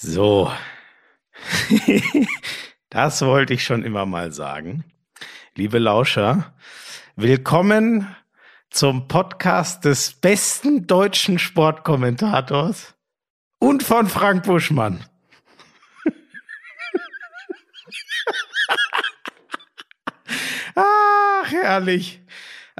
So. das wollte ich schon immer mal sagen. Liebe Lauscher, willkommen zum Podcast des besten deutschen Sportkommentators und von Frank Buschmann. Ach, herrlich.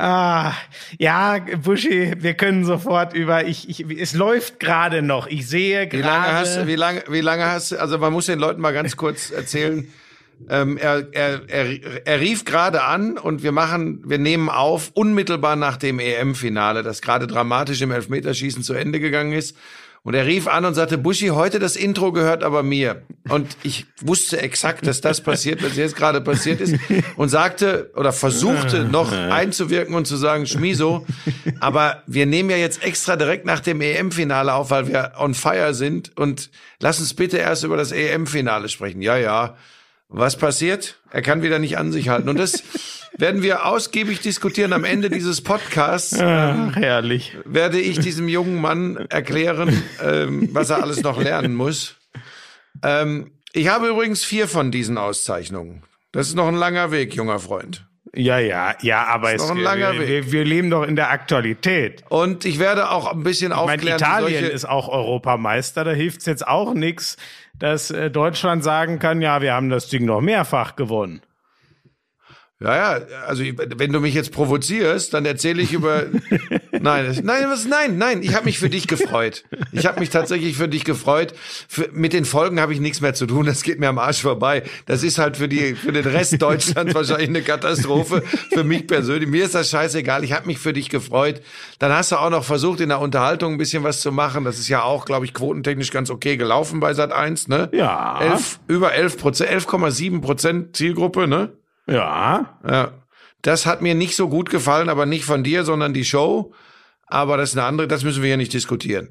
Ah, ja, Buschi, wir können sofort über, ich, ich, es läuft gerade noch. Ich sehe gerade. Wie lange hast du, wie lange, wie lange hast du, also man muss den Leuten mal ganz kurz erzählen, ähm, er, er, er, er rief gerade an und wir machen, wir nehmen auf, unmittelbar nach dem EM-Finale, das gerade dramatisch im Elfmeterschießen zu Ende gegangen ist. Und er rief an und sagte, Buschi, heute das Intro gehört aber mir. Und ich wusste exakt, dass das passiert, was jetzt gerade passiert ist. Und sagte oder versuchte noch einzuwirken und zu sagen, Schmiso, aber wir nehmen ja jetzt extra direkt nach dem EM-Finale auf, weil wir on fire sind. Und lass uns bitte erst über das EM-Finale sprechen. Ja, ja. Was passiert? Er kann wieder nicht an sich halten. Und das werden wir ausgiebig diskutieren. Am Ende dieses Podcasts Ach, herrlich. werde ich diesem jungen Mann erklären, ähm, was er alles noch lernen muss. Ähm, ich habe übrigens vier von diesen Auszeichnungen. Das ist noch ein langer Weg, junger Freund. Ja, ja, ja, aber es, noch ein langer wir, Weg. wir, leben doch in der Aktualität. Und ich werde auch ein bisschen Ich meine, aufklären. Italien solche- ist auch Europameister, da hilft's jetzt auch nix, dass äh, Deutschland sagen kann, ja, wir haben das Ding noch mehrfach gewonnen. Ja, ja, also wenn du mich jetzt provozierst, dann erzähle ich über. nein, das, nein, was, nein, nein. Ich habe mich für dich gefreut. Ich habe mich tatsächlich für dich gefreut. Für, mit den Folgen habe ich nichts mehr zu tun. Das geht mir am Arsch vorbei. Das ist halt für die für den Rest Deutschlands wahrscheinlich eine Katastrophe. Für mich persönlich. Mir ist das scheißegal. Ich habe mich für dich gefreut. Dann hast du auch noch versucht, in der Unterhaltung ein bisschen was zu machen. Das ist ja auch, glaube ich, quotentechnisch ganz okay gelaufen bei Sat 1, ne? Ja. Elf, über 11 Prozent, 11,7 Prozent Zielgruppe, ne? Ja, Ja, das hat mir nicht so gut gefallen, aber nicht von dir, sondern die Show. Aber das ist eine andere, das müssen wir hier nicht diskutieren.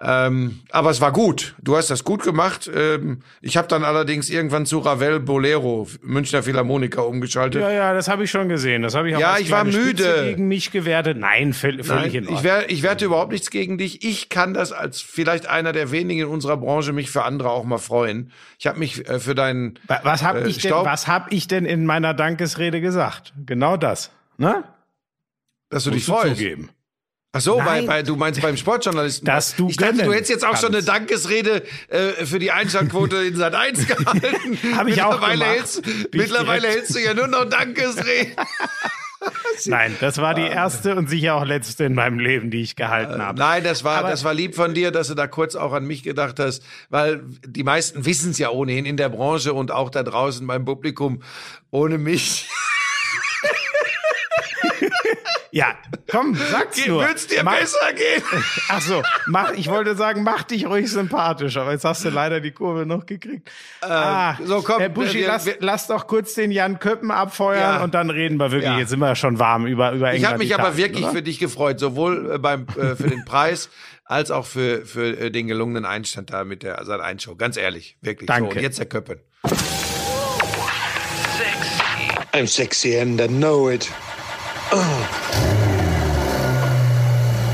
Ähm, aber es war gut. Du hast das gut gemacht. Ähm, ich habe dann allerdings irgendwann zu Ravel Bolero, Münchner Philharmoniker, umgeschaltet. ja, ja, das habe ich schon gesehen. Das habe ich auch Ja, ich war kleine Spitze müde. gegen mich gewertet. Nein, völ- völlig Nein, in Ordnung. ich, wer, ich werte überhaupt nichts gegen dich. Ich kann das als vielleicht einer der wenigen in unserer Branche mich für andere auch mal freuen. Ich habe mich äh, für deinen Wa- was habe äh, ich denn, Staub- was hab ich denn in meiner Dankesrede gesagt? Genau das, ne? dass du dich Musst du freust. zugeben. Ach so, weil, weil du meinst beim Sportjournalisten. Dass du ich dachte, du hättest jetzt auch schon eine kannst. Dankesrede äh, für die Einschaltquote in Sat 1 gehalten. Hab ich auch mittlerweile gemacht. Hältst, mittlerweile direkt- hältst du ja nur noch Dankesreden. Nein, das war die erste und sicher auch letzte in meinem Leben, die ich gehalten habe. Nein, das war, Aber- das war lieb von dir, dass du da kurz auch an mich gedacht hast, weil die meisten wissen es ja ohnehin in der Branche und auch da draußen beim Publikum. Ohne mich Ja, komm, sag's nur. wird's dir Mach- besser gehen. Ach so, mach, ich wollte sagen, mach dich ruhig sympathisch, aber jetzt hast du leider die Kurve noch gekriegt. ah, so, komm, Herr Buschi, wir- lass, wir- lass doch kurz den Jan Köppen abfeuern Ja. und dann reden wir wirklich, Ja. jetzt sind wir schon warm über, über Ich England. habe mich aber Italien, wirklich oder? für dich gefreut, sowohl äh, beim äh, für den Preis als auch für für äh, den gelungenen Einstand da mit der Sat 1 Show. Ganz ehrlich, wirklich. Danke. So, und jetzt der Köppen. I'm sexy and I know it.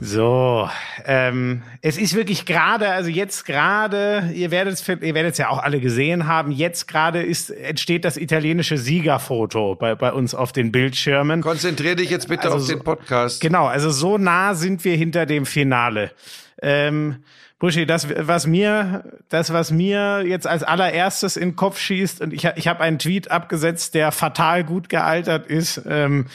So, ähm, es ist wirklich gerade, also jetzt gerade, ihr werdet es, ihr werdet es ja auch alle gesehen haben, jetzt gerade ist, entsteht das italienische Siegerfoto bei, bei uns auf den Bildschirmen. Konzentrier dich jetzt bitte Also auf so- den Podcast. Genau, also so nah sind wir hinter dem Finale. Ähm, Buschi, das, was mir, das, was mir jetzt als allererstes in den Kopf schießt, und ich, ich habe einen Tweet abgesetzt, der fatal gut gealtert ist, ähm,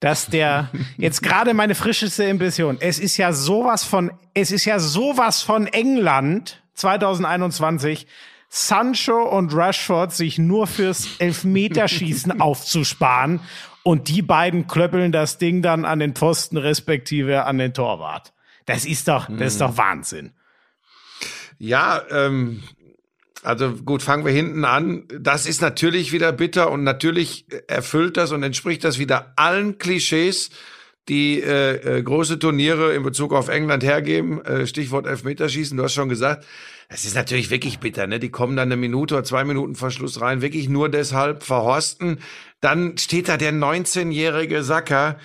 dass der jetzt gerade meine frischeste Impression, es ist ja sowas von, es ist ja sowas von England 2021. Sancho und Rashford sich nur fürs Elfmeterschießen aufzusparen und die beiden klöppeln das Ding dann an den Pfosten respektive an den Torwart. Das ist doch, das ist doch Wahnsinn. Ja, ähm, also gut, fangen wir hinten an. Das ist natürlich wieder bitter und natürlich erfüllt das und entspricht das wieder allen Klischees, die äh, äh, große Turniere in Bezug auf England hergeben. Äh, Stichwort Elfmeterschießen, du hast schon gesagt. Es ist natürlich wirklich bitter, ne? Die kommen dann eine Minute oder zwei Minuten Verschluss rein, wirklich nur deshalb verhorsten. Dann steht da der 19-jährige Sacker.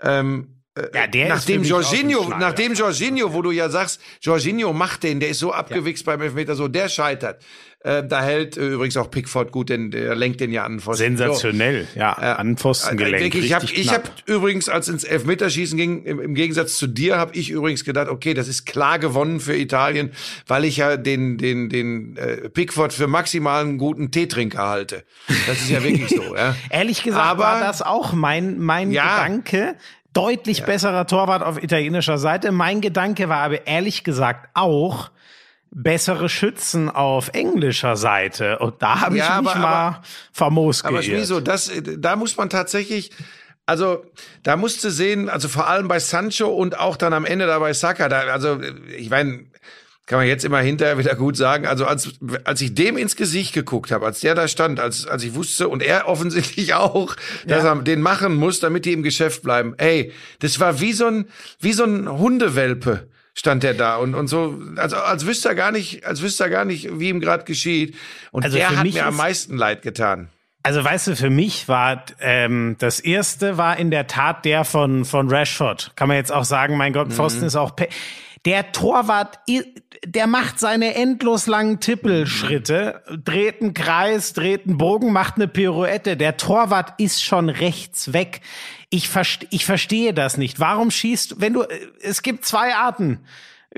Ähm, Ja, der ist nachdem ein Jorginho, nachdem Jorginho, wo du ja sagst, Jorginho macht den, der ist so abgewichst beim Elfmeter, so der scheitert. Äh, da hält äh, übrigens auch Pickford gut, denn der lenkt den ja an Pfosten. So. Sensationell, ja, an Pfosten gelenkt. Wirklich, ich habe ich hab übrigens, als ins Elfmeterschießen ging, im, im Gegensatz zu dir, habe ich übrigens gedacht, okay, das ist klar gewonnen für Italien, weil ich ja den den den äh, Pickford für maximal einen guten Teetrinker halte. Das ist ja wirklich so. Ja. Ehrlich gesagt Aber- war das auch mein, mein Ja. Gedanke. Deutlich besserer Torwart auf italienischer Seite. Mein Gedanke war aber ehrlich gesagt auch bessere Schützen auf englischer Seite. Und da habe ich Ja, mich aber- mal aber- famos Aber geirrt. wieso? Das, da muss man tatsächlich, also da musst du sehen, also vor allem bei Sancho und auch dann am Ende da bei Saka, da, also ich meine, kann man jetzt immer hinterher wieder gut sagen. Also als, als ich dem ins Gesicht geguckt habe, als der da stand, als, als ich wusste und er offensichtlich auch, dass Ja. er den machen muss, damit die im Geschäft bleiben. Ey, das war wie so ein, wie so ein Hundewelpe stand der da und, und so, also als wüsste er gar nicht, als wüsste er gar nicht, wie ihm gerade geschieht. Und Also der hat mir am ist- meisten leid getan. Also weißt du, für mich war ähm, das erste war in der Tat der von von Rashford. Kann man jetzt auch sagen, mein Gott, Pfosten ist auch pe der Torwart, der macht seine endlos langen Tippelschritte, dreht einen Kreis, dreht einen Bogen, macht eine Pirouette. Der Torwart ist schon rechts weg. Ich, verste ich verstehe das nicht. Warum schießt, wenn du, äh, es gibt zwei Arten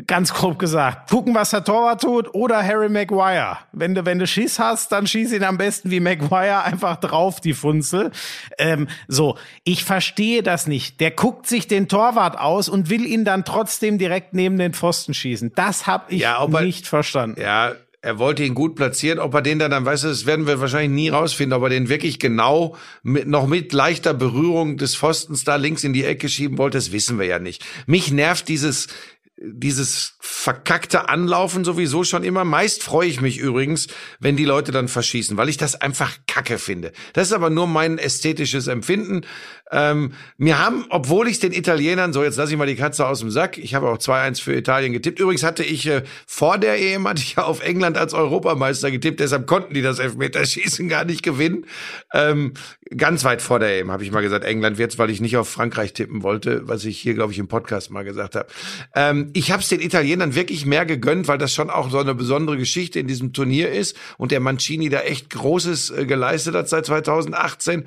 ganz grob gesagt, gucken, was der Torwart tut oder Harry Maguire. Wenn du, wenn du Schiss hast, dann schieß ihn am besten wie Maguire einfach drauf, die Funzel. Ähm, so, ich verstehe das nicht. Der guckt sich den Torwart aus und will ihn dann trotzdem direkt neben den Pfosten schießen. Das habe ich Ja, er- nicht verstanden. Ja, er wollte ihn gut platzieren. Ob er den dann, dann weißt du, das werden wir wahrscheinlich nie rausfinden, ob er den wirklich genau mit, noch mit leichter Berührung des Pfostens da links in die Ecke schieben wollte, das wissen wir ja nicht. Mich nervt dieses, dieses verkackte Anlaufen sowieso schon immer. Meist freue ich mich übrigens, wenn die Leute dann verschießen, weil ich das einfach kacke finde. Das ist aber nur mein ästhetisches Empfinden. Ähm, mir haben, obwohl ich den Italienern, so jetzt lasse ich mal die Katze aus dem Sack, ich habe auch 2-1 für Italien getippt. Übrigens hatte ich äh, vor der EM hatte ich ja auf England als Europameister getippt, deshalb konnten die das Elfmeterschießen gar nicht gewinnen. Ähm, ganz weit vor der EM habe ich mal gesagt, England wird's, weil ich nicht auf Frankreich tippen wollte, was ich hier, glaube ich, im Podcast mal gesagt habe. Ähm, ich habe es den Italienern wirklich mehr gegönnt, weil das schon auch so eine besondere Geschichte in diesem Turnier ist und der Mancini da echt Großes äh, geleistet hat seit 2018.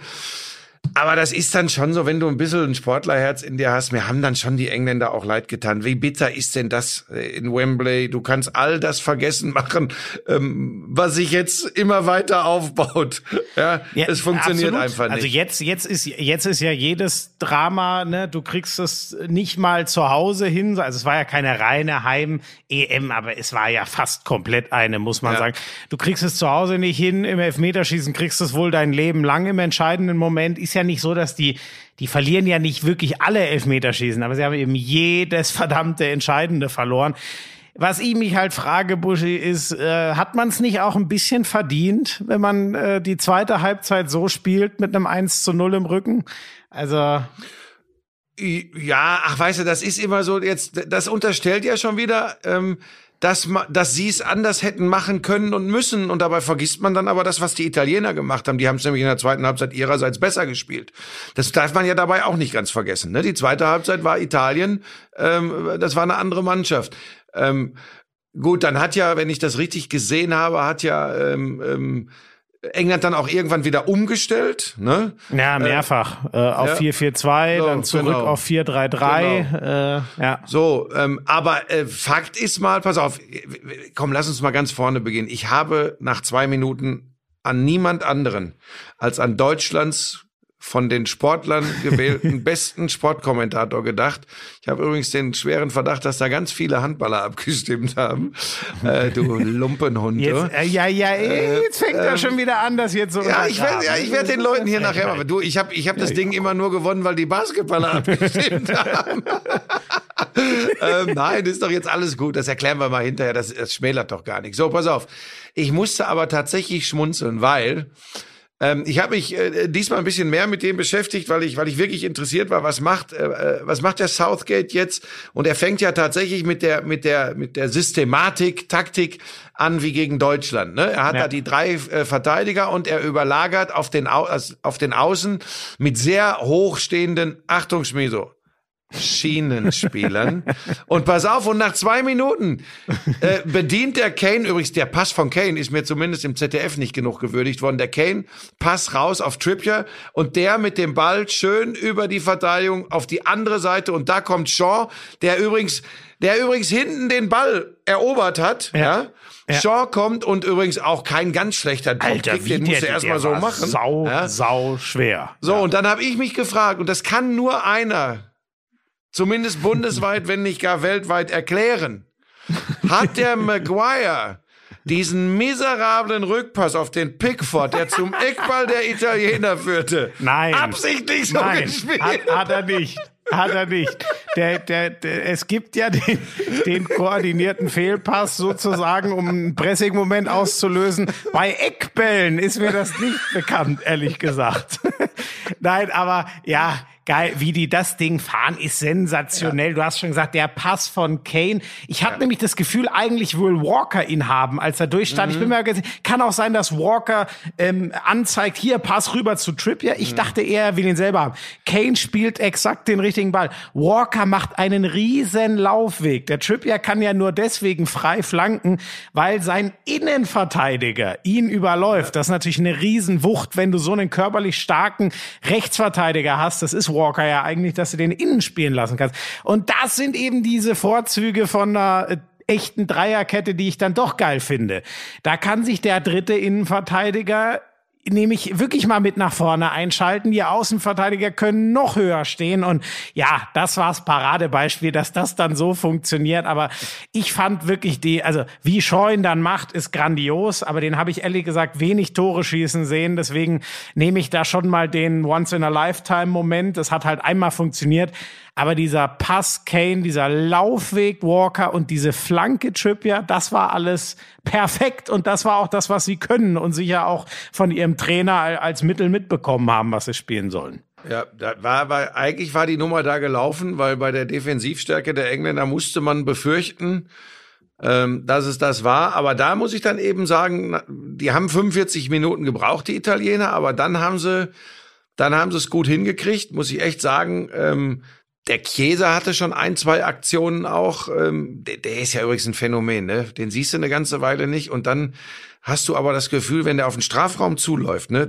Aber das ist dann schon so, wenn du ein bisschen ein Sportlerherz in dir hast, mir haben dann schon die Engländer auch leid getan. Wie bitter ist denn das äh, in Wembley? Du kannst all das vergessen machen, ähm, was sich jetzt immer weiter aufbaut. Ja, es funktioniert absolut. einfach nicht. Also jetzt, jetzt ist, jetzt ist ja jedes Drama, ne, du kriegst es nicht mal zu Hause hin. Also es war ja keine reine Heim-EM, aber es war ja fast komplett eine, muss man Ja. sagen. Du kriegst es zu Hause nicht hin, im Elfmeterschießen kriegst du es wohl dein Leben lang im entscheidenden Moment. Ist ja nicht so, dass die, die verlieren ja nicht wirklich alle Elfmeterschießen, aber sie haben eben jedes verdammte Entscheidende verloren. Was ich mich halt frage, Buschi, ist, äh, hat man es nicht auch ein bisschen verdient, wenn man äh, die zweite Halbzeit so spielt mit einem 1 zu 0 im Rücken? Also, Ja, ach, weißt du, das ist immer so, jetzt, das unterstellt ja schon wieder, ähm, dass, dass sie es anders hätten machen können und müssen. Und dabei vergisst man dann aber das, was die Italiener gemacht haben. Die haben es nämlich in der zweiten Halbzeit ihrerseits besser gespielt. Das darf man ja dabei auch nicht ganz vergessen. Ne? Die zweite Halbzeit war Italien, ähm, das war eine andere Mannschaft. Ähm, gut, dann hat ja, wenn ich das richtig gesehen habe, hat ja ähm, ähm, England dann auch irgendwann wieder umgestellt. Ne? ja, mehrfach. Äh, auf ja. 4-4-2, So, dann zurück genau. auf 4-3-3. Äh, ja. So, ähm, aber äh, Fakt ist mal, pass auf, komm, lass uns mal ganz vorne beginnen. Ich habe nach zwei Minuten an niemand anderen als an Deutschlands von den Sportlern gewählten besten Sportkommentator gedacht. Ich habe übrigens den schweren Verdacht, dass da ganz viele Handballer abgestimmt haben. Äh, du Lumpenhund. Jetzt, äh, ja, ja, jetzt fängt er schon wieder an, das jetzt so Ja, ich werde ja, ich werd den Leuten hier nachher machen. Du, ich habe ich hab das Ding immer nur gewonnen, weil die Basketballer abgestimmt haben. ähm, nein, ist doch jetzt alles gut. Das erklären wir mal hinterher. Das, das schmälert doch gar nicht. So, pass auf. Ich musste aber tatsächlich schmunzeln, weil ähm, ich habe mich äh, diesmal ein bisschen mehr mit dem beschäftigt, weil ich, weil ich wirklich interessiert war, was macht, äh, äh, was macht der Southgate jetzt? Und er fängt ja tatsächlich mit der, mit der, mit der Systematik, Taktik an wie gegen Deutschland. Ne? Er hat Ja. da die drei äh, Verteidiger und er überlagert auf den, Au also auf den Außen mit sehr hochstehenden, Achtung Schmieso, Schienenspielern. und pass auf, und nach zwei Minuten äh, bedient der Kane, übrigens der Pass von Kane ist mir zumindest im ZDF nicht genug gewürdigt worden. Der Kane, Pass raus auf Trippier und der mit dem Ball schön über die Verteidigung auf die andere Seite und da kommt Shaw, der übrigens, der übrigens hinten den Ball erobert hat. Ja. Ja. Shaw kommt und übrigens auch kein ganz schlechter Alter, Dropkick, den der, musst du erstmal so machen. Sau, Ja? sau schwer. So, und dann habe ich mich gefragt, und das kann nur einer, zumindest bundesweit, wenn nicht gar weltweit, erklären. Hat der Maguire diesen miserablen Rückpass auf den Pickford, der zum Eckball der Italiener führte, Nein. absichtlich so Nein, gespielt? hat, hat er nicht. Hat er nicht. Der, der, der, es gibt ja den, den koordinierten Fehlpass sozusagen, um einen Pressing-Moment auszulösen. Bei Eckbällen ist mir das nicht bekannt, ehrlich gesagt. Nein, aber ja, geil, wie die das Ding fahren, ist sensationell. Du hast schon gesagt, der Pass von Kane. Ich hatte nämlich das Gefühl, eigentlich will Walker ihn haben, als er durchstand. Ich bin mir ganz- kann auch sein, dass Walker ähm, anzeigt, hier Pass rüber zu Trippier. Ich dachte eher, er will ihn selber haben. Kane spielt exakt den richtigen Ball. Walker macht einen riesen Laufweg. Der Trippier kann ja nur deswegen frei flanken, weil sein Innenverteidiger ihn überläuft. Das ist natürlich eine Riesenwucht, wenn du so einen körperlich starken Rechtsverteidiger hast. Das ist Walker ja eigentlich, dass du den innen spielen lassen kannst. Und das sind eben diese Vorzüge von einer äh, echten Dreierkette, die ich dann doch geil finde. Da kann sich der dritte Innenverteidiger nämlich wirklich mal mit nach vorne einschalten. Die Außenverteidiger können noch höher stehen. Und ja, das war's Paradebeispiel, dass das dann so funktioniert. Aber ich fand wirklich die, also wie ihn dann macht, ist grandios. Aber den habe ich ehrlich gesagt wenig Tore schießen sehen. Deswegen nehme ich da schon mal den Once-in-a-Lifetime-Moment. Das hat halt einmal funktioniert. Aber dieser Pass Kane, dieser Laufweg Walker und diese Flanke Trippier, das war alles perfekt und das war auch das, was sie können und sicher auch von ihrem Trainer als Mittel mitbekommen haben, was sie spielen sollen. Ja, da war, war, eigentlich war die Nummer da gelaufen, weil bei der Defensivstärke der Engländer musste man befürchten, ähm, dass es das war. Aber da muss ich dann eben sagen, die haben 45 Minuten gebraucht, die Italiener, aber dann haben sie, dann haben sie es gut hingekriegt, muss ich echt sagen. Ähm, der Chiesa hatte schon ein, zwei Aktionen auch. Ähm, der, der ist ja übrigens ein Phänomen, ne? Den siehst du eine ganze Weile nicht und dann hast du aber das Gefühl, wenn der auf den Strafraum zuläuft, ne?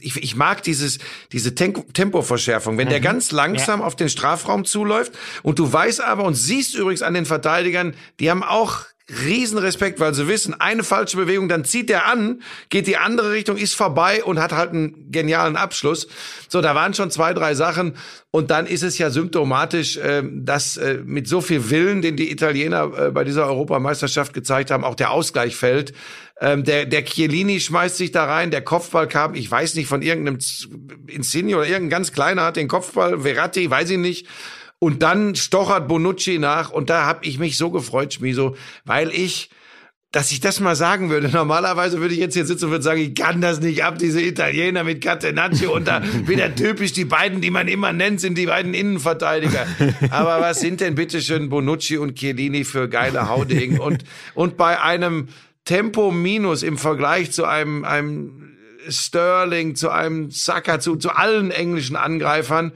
Ich, ich mag dieses, diese Tem Tempoverschärfung. Wenn der ganz langsam auf den Strafraum zuläuft und du weißt aber und siehst übrigens an den Verteidigern, die haben auch Riesenrespekt, weil sie wissen, eine falsche Bewegung, dann zieht er an, geht die andere Richtung, ist vorbei und hat halt einen genialen Abschluss. So, da waren schon zwei, drei Sachen. Und dann ist es ja symptomatisch, äh, dass äh, mit so viel Willen, den die Italiener äh, bei dieser Europameisterschaft gezeigt haben, auch der Ausgleich fällt. Ähm, der, der Chiellini schmeißt sich da rein, der Kopfball kam, ich weiß nicht, von irgendeinem Insigne oder irgendein ganz kleiner hat den Kopfball, Verratti, weiß ich nicht. Und dann stochert Bonucci nach und da habe ich mich so gefreut, Schmiso, weil ich, dass ich das mal sagen würde. Normalerweise würde ich jetzt hier sitzen und würde sagen, ich kann das nicht ab, diese Italiener mit Catenaccio und da wieder typisch die beiden, die man immer nennt, sind die beiden Innenverteidiger. Aber was sind denn bitteschön Bonucci und Chiellini für geile Haudegen? Und, und bei einem Tempo Minus im Vergleich zu einem, einem Sterling, zu einem Saka, zu, zu allen englischen Angreifern,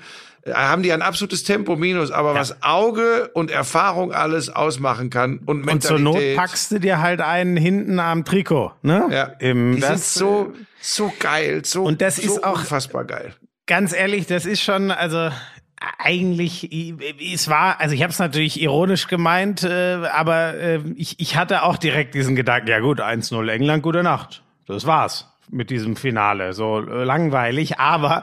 haben die ein absolutes Tempo minus, aber was Auge und Erfahrung alles ausmachen kann und Und zur Not Mentalität. packst du dir halt einen hinten am Trikot, ne? ja, Im, die sind das, so so geil, so Und das so ist auch- unfassbar geil. ganz ehrlich, das ist schon, also eigentlich, es war, also ich habe es natürlich ironisch gemeint, äh, aber äh, ich, ich hatte auch direkt diesen Gedanken, ja gut, 1-0 England, gute Nacht. Das war's. Mit diesem Finale. So äh, langweilig. Aber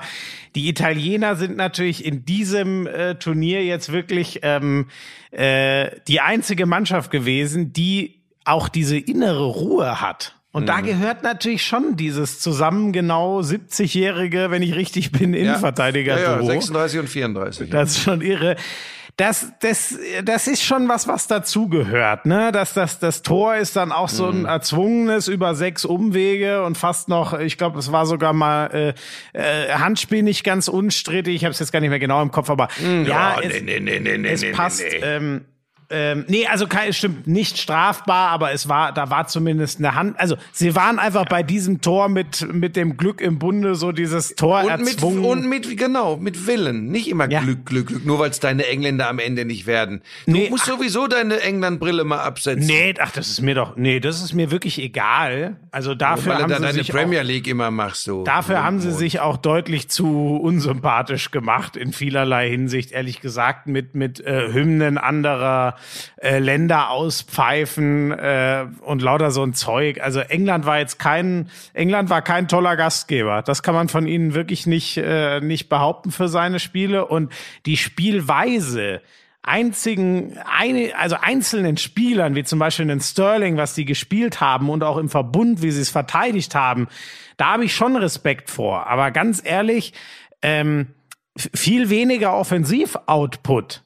die Italiener sind natürlich in diesem äh, Turnier jetzt wirklich ähm, äh, die einzige Mannschaft gewesen, die auch diese innere Ruhe hat. Und da gehört natürlich schon dieses zusammen genau 70-jährige, wenn ich richtig bin, innenverteidiger ja, ja, Duo. 36 und 34. Das ist schon irre. Das, das, das ist schon was, was dazugehört, ne? Dass das, das Tor ist dann auch so Mhm. ein erzwungenes über sechs Umwege und fast noch, ich glaube, es war sogar mal äh, äh, Handspiel nicht ganz unstrittig. Ich habe es jetzt gar nicht mehr genau im Kopf, aber ja, Oh, es, nee, nee, nee, nee, es nee, passt. nee. Ähm, ähm, nee, also kein, stimmt nicht strafbar, aber es war, da war zumindest eine Hand. Also sie waren einfach bei diesem Tor mit mit dem Glück im Bunde so dieses Tor Und mit, erzwungen. und mit, genau, mit Willen. Nicht immer Ja. Glück, Glück, Glück, nur weil es deine Engländer am Ende nicht werden. Du Nee, musst sowieso deine England-Brille mal absetzen. Nee, ach, das ist mir doch, nee, das ist mir wirklich egal. Also dafür du haben sie deine sich Premier auch, League immer machst, du. dafür haben sie sich auch deutlich zu unsympathisch gemacht in vielerlei Hinsicht, ehrlich gesagt, mit mit äh, Hymnen anderer äh, Länder auspfeifen äh, und lauter so ein Zeug. Also England war jetzt kein, England war kein toller Gastgeber. Das kann man von ihnen wirklich nicht äh, nicht behaupten für seine Spiele und die Spielweise einzigen, eine, also einzelnen Spielern, wie zum Beispiel den Sterling, was die gespielt haben und auch im Verbund, wie sie es verteidigt haben, da habe ich schon Respekt vor. Aber ganz ehrlich, ähm, viel weniger Offensiv-Output,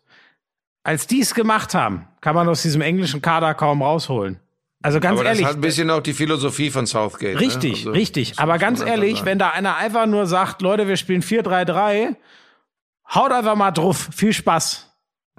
als die es gemacht haben, kann man aus diesem englischen Kader kaum rausholen. Also ganz Aber das ehrlich, hat ein bisschen auch die Philosophie von Southgate. Richtig, ne? Also, richtig. das Aber ganz ehrlich, wenn da einer einfach nur sagt, Leute, wir spielen 4-3-3, haut einfach mal drauf. Viel Spaß.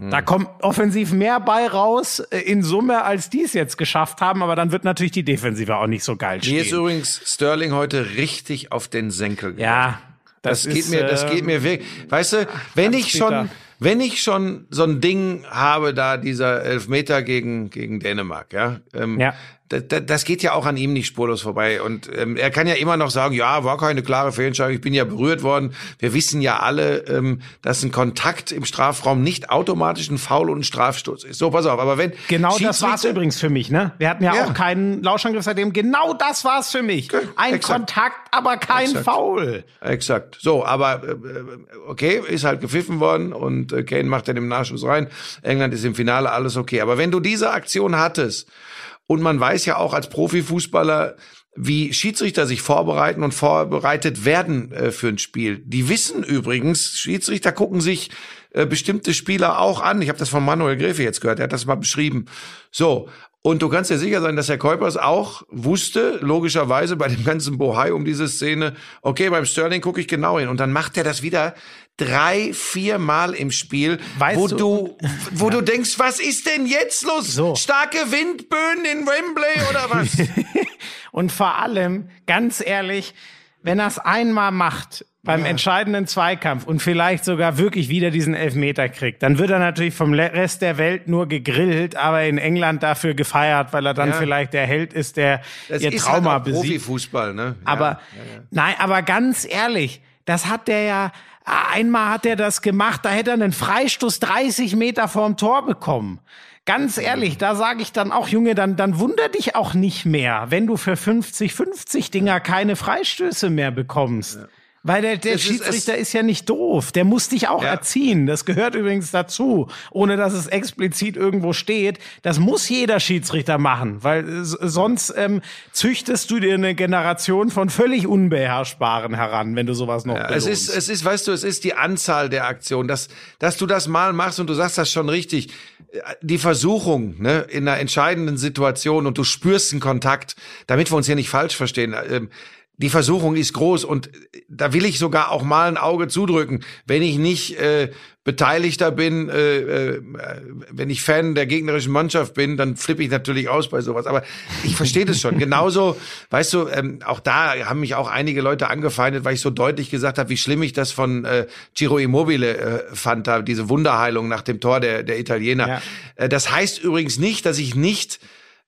Hm. Da kommt offensiv mehr bei raus äh, in Summe, als die es jetzt geschafft haben, aber dann wird natürlich die Defensive auch nicht so geil Mir ist stehen. übrigens Sterling heute richtig auf den Senkel gegangen. Ja, Das, das, geht ist, mir, das äh, geht mir wirklich. Weißt du, wenn ich schon, bitter. Wenn ich schon so ein Ding habe, da dieser Elfmeter gegen gegen Dänemark, ja, ähm, Ja. Das, das geht ja auch an ihm nicht spurlos vorbei. Und ähm, er kann ja immer noch sagen, ja, war keine klare Fehlentscheidung, ich bin ja berührt worden. Wir wissen ja alle, ähm, dass ein Kontakt im Strafraum nicht automatisch ein Foul und ein Strafstoß ist. So, pass auf. Aber wenn Genau das war's übrigens für mich, ne? Wir hatten ja, Ja. auch keinen Lauschangriff seitdem. Genau das war's für mich. Ein exakt. Kontakt, aber kein Exakt. Foul. Exakt. So, aber äh, okay, ist halt gepfiffen worden und äh, Kane macht dann im Nachschuss rein. England ist im Finale, alles okay. Aber wenn du diese Aktion hattest und man weiß ja auch als Profifußballer, wie Schiedsrichter sich vorbereiten und vorbereitet werden äh, für ein Spiel. Die wissen übrigens, Schiedsrichter gucken sich äh, bestimmte Spieler auch an. Ich habe das von Manuel Gräfe jetzt gehört, er hat das mal beschrieben. So, und du kannst dir sicher sein, dass Herr Kuipers auch wusste, logischerweise bei dem ganzen Bohai um diese Szene, okay, beim Sterling gucke ich genau hin. Und dann macht er das wieder drei, vier Mal im Spiel, Weißt wo du- du, wo du denkst, was ist denn jetzt los? So. Starke Windböen in Wembley oder was? Und vor allem, ganz ehrlich, wenn er es einmal macht beim entscheidenden Zweikampf und vielleicht sogar wirklich wieder diesen Elfmeter kriegt, dann wird er natürlich vom Rest der Welt nur gegrillt, aber in England dafür gefeiert, weil er dann Ja. vielleicht der Held ist, der Das ihr ist Trauma halt besiegt. Profifußball, ne? Ja. Aber nein, aber ganz ehrlich, das hat der ja einmal hat er das gemacht, da hätte er einen Freistoß 30 Meter vorm Tor bekommen. Ganz ehrlich, da sage ich dann auch, Junge, dann, dann wunder dich auch nicht mehr, wenn du für 50, 50 Dinger keine Freistöße mehr bekommst. Weil der, der Es ist- Schiedsrichter ist, ja nicht doof. Der muss dich auch Ja. erziehen. Das gehört übrigens dazu, ohne dass es explizit irgendwo steht. Das muss jeder Schiedsrichter machen, weil äh, sonst ähm, züchtest du dir eine Generation von völlig Unbeherrschbaren heran, wenn du sowas noch Ja, es ist, es ist, weißt du, es ist die Anzahl der Aktionen, dass, dass du das mal machst und du sagst das schon richtig. Die Versuchung, ne, in einer entscheidenden Situation und du spürst einen Kontakt, damit wir uns hier nicht falsch verstehen. Ähm, die Versuchung ist groß und da will ich sogar auch mal ein Auge zudrücken, wenn ich nicht äh, Beteiligter bin, äh, äh, wenn ich Fan der gegnerischen Mannschaft bin, dann flippe ich natürlich aus bei sowas. Aber ich verstehe das schon. Genauso, weißt du, ähm, auch da haben mich auch einige Leute angefeindet, weil ich so deutlich gesagt habe, wie schlimm ich das von äh, Giro Immobile äh, fand, da diese Wunderheilung nach dem Tor der, der Italiener. Ja. Äh, das heißt übrigens nicht, dass ich nicht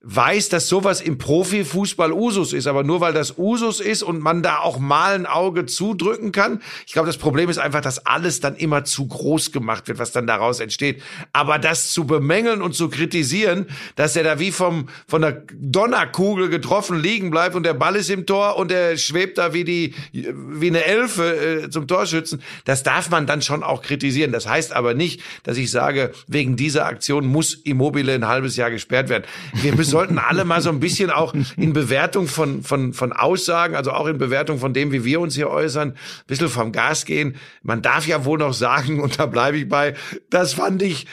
weiß, dass sowas im Profifußball Usus ist. Aber nur weil das Usus ist und man da auch mal ein Auge zudrücken kann. Ich glaube, das Problem ist einfach, dass alles dann immer zu groß gemacht wird, was dann daraus entsteht. Aber das zu bemängeln und zu kritisieren, dass er da wie vom, von der Donnerkugel getroffen liegen bleibt und der Ball ist im Tor und er schwebt da wie die, wie eine Elfe äh, zum Torschützen, das darf man dann schon auch kritisieren. Das heißt aber nicht, dass ich sage, wegen dieser Aktion muss Immobile ein halbes Jahr gesperrt werden. Wir müssen sollten alle mal so ein bisschen auch in Bewertung von, von, von Aussagen, also auch in Bewertung von dem, wie wir uns hier äußern, ein bisschen vom Gas gehen. Man darf ja wohl noch sagen, und da bleibe ich bei, das fand ich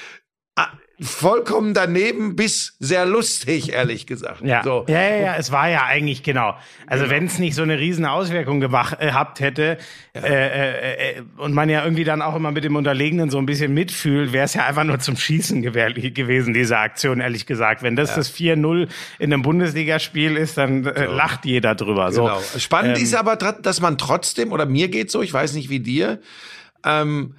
vollkommen daneben bis sehr lustig, ehrlich gesagt. Ja, so. ja, ja, ja, es war ja eigentlich genau. Also wenn es nicht so eine riesen Auswirkung äh, gehabt hätte äh, äh, äh, und man ja irgendwie dann auch immer mit dem Unterlegenen so ein bisschen mitfühlt, wäre es ja einfach nur zum Schießen gewesen, diese Aktion, ehrlich gesagt. Wenn das das 4-0 in einem Bundesligaspiel ist, dann äh, lacht jeder drüber. Genau. So. Spannend Ähm, ist aber, dass man trotzdem, oder mir geht's so, ich weiß nicht wie dir, ähm,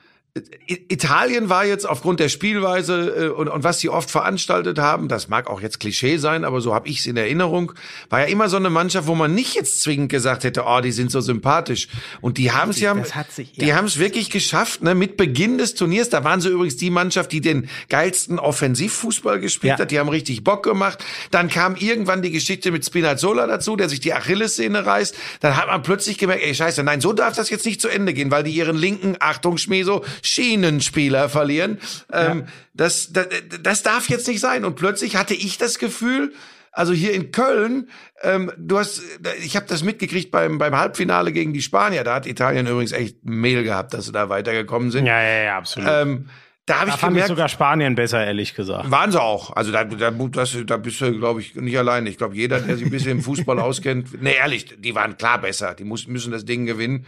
Italien war jetzt aufgrund der Spielweise äh, und, und was sie oft veranstaltet haben, das mag auch jetzt Klischee sein, aber so habe ich es in Erinnerung, war ja immer so eine Mannschaft, wo man nicht jetzt zwingend gesagt hätte, oh, die sind so sympathisch. Und die haben es ja, sich- die ja. haben es wirklich geschafft, ne, mit Beginn des Turniers, da waren sie übrigens die Mannschaft, die den geilsten Offensivfußball gespielt Ja. hat, die haben richtig Bock gemacht. Dann kam irgendwann die Geschichte mit Spinazzola dazu, der sich die Achillessehne reißt. Dann hat man plötzlich gemerkt, ey scheiße, nein, so darf das jetzt nicht zu Ende gehen, weil die ihren linken, Achtung Schmieso, Schienenspieler verlieren. Ähm, das, das, das darf jetzt nicht sein. Und plötzlich hatte ich das Gefühl, also hier in Köln, ähm, du hast, ich habe das mitgekriegt beim, beim Halbfinale gegen die Spanier. Da hat Italien übrigens echt Mehl gehabt, dass sie da weitergekommen sind. Ja, ja, ja, absolut. Ähm, da habe ich fand ich gemerkt, sogar Spanien besser, ehrlich gesagt. waren sie auch. Also da, da, das, da bist du, glaube ich, nicht allein. Ich glaube, jeder, der sich ein bisschen im Fußball auskennt, nee, ehrlich, die waren klar besser. Die muss, müssen das Ding gewinnen.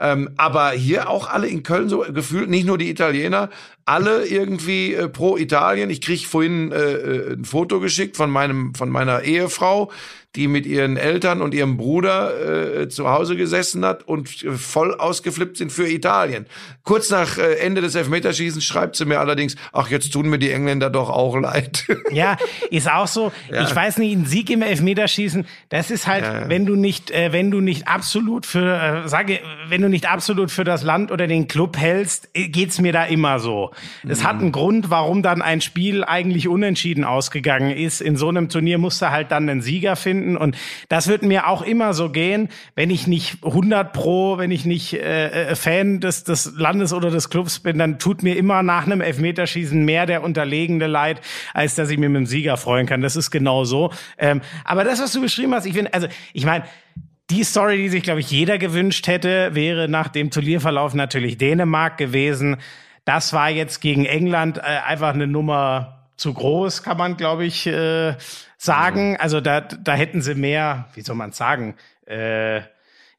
Ähm, aber hier auch alle in Köln so gefühlt, nicht nur die Italiener, alle irgendwie äh, pro Italien. Ich krieg vorhin äh, äh, ein Foto geschickt von meinem, von meiner Ehefrau, die mit ihren Eltern und ihrem Bruder äh, zu Hause gesessen hat und äh, voll ausgeflippt sind für Italien. Kurz nach äh, Ende des Elfmeterschießens schreibt sie mir allerdings, ach, jetzt tun mir die Engländer doch auch leid. Ja, ist auch so. Ich weiß nicht, ein Sieg im Elfmeterschießen, das ist halt, wenn du nicht, äh, wenn du nicht absolut für, äh, sage, wenn du nicht absolut für das Land oder den Club hältst, äh, geht's mir da immer so. Es hat einen Grund, warum dann ein Spiel eigentlich unentschieden ausgegangen ist. In so einem Turnier musst du halt dann einen Sieger finden und das wird mir auch immer so gehen, wenn ich nicht 100 pro, wenn ich nicht äh, äh, Fan des, des Landes oder des Clubs bin, dann tut mir immer nach einem Elfmeterschießen mehr der Unterlegene leid, als dass ich mir mit dem Sieger freuen kann. Das ist genau so. Ähm, aber das, was du beschrieben hast, ich finde, also ich meine, die Story, die sich, glaube ich, jeder gewünscht hätte, wäre nach dem Turnierverlauf natürlich Dänemark gewesen. Das war jetzt gegen England äh, einfach eine Nummer zu groß, kann man, glaube ich, äh, sagen. Also da, da hätten sie mehr, wie soll man sagen, äh,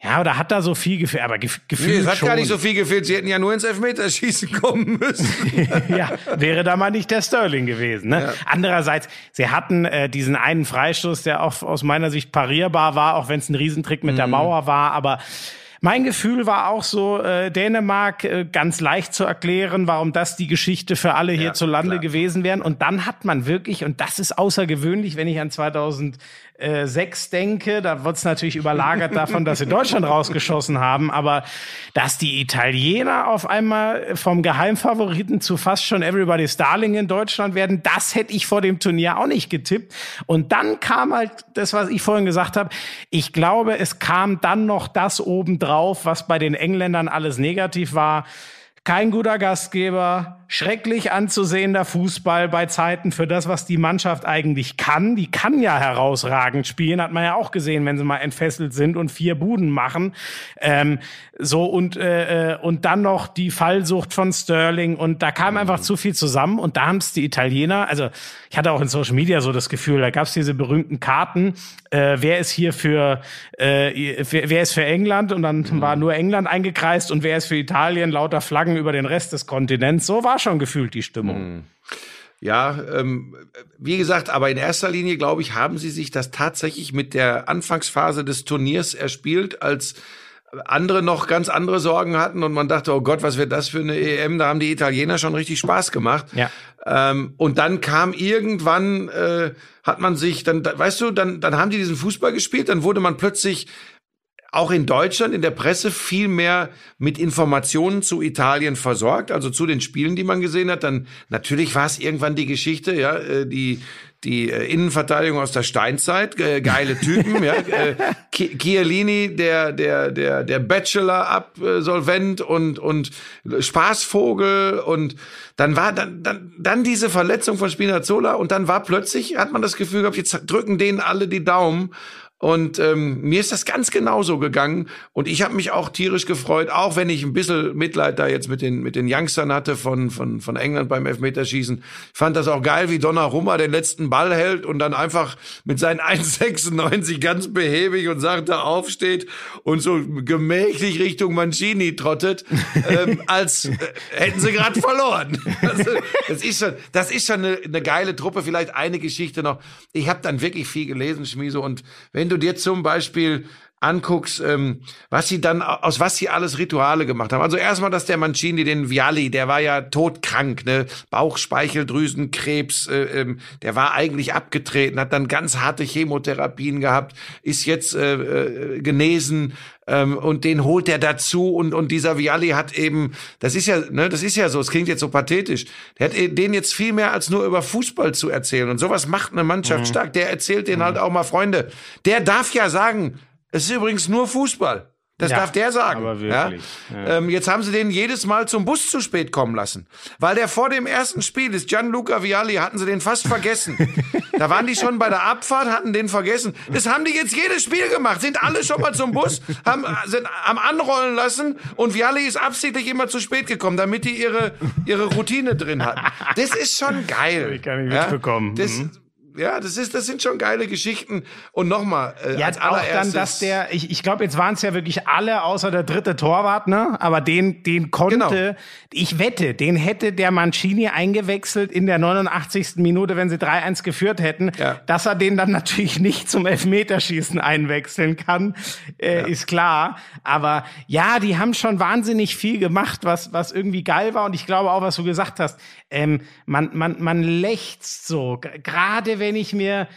ja, oder hat da so viel gefehlt, aber gef Nee, gefühlt es hat schon. gar nicht so viel gefehlt. Sie hätten ja nur ins Elfmeterschießen kommen müssen. ja, wäre da mal nicht der Sterling gewesen. Ne? Andererseits, sie hatten äh, diesen einen Freistoß, der auch aus meiner Sicht parierbar war, auch wenn es ein Riesentrick mit der Mauer war, aber mein Gefühl war auch so, äh, Dänemark äh, ganz leicht zu erklären, warum das die Geschichte für alle hierzulande klar. gewesen wären. Und dann hat man wirklich, und das ist außergewöhnlich, wenn ich an 2006 denke, da wird es natürlich überlagert davon, dass sie Deutschland rausgeschossen haben, aber dass die Italiener auf einmal vom Geheimfavoriten zu fast schon Everybody's Darling in Deutschland werden, das hätte ich vor dem Turnier auch nicht getippt. Und dann kam halt das, was ich vorhin gesagt habe. Ich glaube, es kam dann noch das obendrauf, was bei den Engländern alles negativ war. Kein guter Gastgeber, schrecklich anzusehender Fußball bei Zeiten für das, was die Mannschaft eigentlich kann. Die kann ja herausragend spielen, hat man ja auch gesehen, wenn sie mal entfesselt sind und vier Buden machen. Ähm, so und äh, äh, und dann noch die Fallsucht von Sterling und da kam einfach zu viel zusammen und da haben es die Italiener. Also ich hatte auch in Social Media so das Gefühl, da gab es diese berühmten Karten. Äh, wer ist hier für äh, wer, wer ist für England und dann war nur England eingekreist und wer ist für Italien lauter Flaggen über den Rest des Kontinents. So war schon gefühlt die Stimmung. Ja, ähm, wie gesagt, aber in erster Linie, glaube ich, haben sie sich das tatsächlich mit der Anfangsphase des Turniers erspielt, als andere noch ganz andere Sorgen hatten und man dachte, oh Gott, was wird das für eine EM? Da haben die Italiener schon richtig Spaß gemacht. Ja. Ähm, und dann kam irgendwann, äh, hat man sich, dann, da, weißt du, dann, dann haben die diesen Fußball gespielt, dann wurde man plötzlich auch in Deutschland in der Presse viel mehr mit Informationen zu Italien versorgt, also zu den Spielen, die man gesehen hat. Dann natürlich war es irgendwann die Geschichte, ja, äh, die die äh, Innenverteidigung aus der Steinzeit, äh, geile Typen, ja, äh, Chi- Chiellini, der der der der Bachelor Absolvent und und Spaßvogel und dann war dann dann dann diese Verletzung von Spinazzola und dann war plötzlich hat man das Gefühl gehabt, jetzt drücken denen alle die Daumen und ähm, mir ist das ganz genauso gegangen. Und ich habe mich auch tierisch gefreut, auch wenn ich ein bisschen Mitleid da jetzt mit den, mit den Youngstern hatte von, von, von England beim Elfmeterschießen. Ich fand das auch geil, wie Donnarumma den letzten Ball hält und dann einfach mit seinen 1,96 ganz behäbig und sachte aufsteht und so gemächlich Richtung Mancini trottet, ähm, als äh, hätten sie gerade verloren. Also, das ist schon, das ist schon eine, eine geile Truppe. Vielleicht eine Geschichte noch. Ich habe dann wirklich viel gelesen, Schmieso. Und wenn du dir zum Beispiel anguckst, ähm, was sie dann, aus was sie alles Rituale gemacht haben. Also erstmal, dass der Mancini, den Vialli, der war ja todkrank, ne? Bauchspeicheldrüsenkrebs, äh, ähm, der war eigentlich abgetreten, hat dann ganz harte Chemotherapien gehabt, ist jetzt äh, äh, genesen, ähm, und den holt er dazu und und dieser Vialli hat eben, das ist ja, ne, das ist ja so, es klingt jetzt so pathetisch. Der hat eh- den jetzt viel mehr als nur über Fußball zu erzählen und sowas macht eine Mannschaft stark. Der erzählt denen halt auch mal Freunde. Der darf ja sagen, es ist übrigens nur Fußball. Das Ja, darf der sagen. aber wirklich, Ja? Ähm, jetzt haben sie den jedes Mal zum Bus zu spät kommen lassen. Weil der vor dem ersten Spiel ist, Gianluca Vialli, hatten sie den fast vergessen. da waren die schon bei der Abfahrt, hatten den vergessen. Das haben die jetzt jedes Spiel gemacht. Sind alle schon mal zum Bus, haben, sind am Anrollen lassen und Vialli ist absichtlich immer zu spät gekommen, damit die ihre, ihre Routine drin hatten. Das ist schon geil. Ich gar nicht mitbekommen. Das, Mhm. Ja, das ist, das sind schon geile Geschichten. Und nochmal, äh, Ja, als auch dann, allererstes. dass der, ich, ich glaube, jetzt waren es ja wirklich alle außer der dritte Torwart, ne? Aber den, den konnte, Genau. ich wette, den hätte der Mancini eingewechselt in der 89. Minute, wenn sie 3-1 geführt hätten. Ja. Dass er den dann natürlich nicht zum Elfmeterschießen einwechseln kann, äh, ist klar. Aber ja, die haben schon wahnsinnig viel gemacht, was, was irgendwie geil war. Und ich glaube auch, was du gesagt hast, ähm, man, man, man lächzt so, gerade wenn ich mir,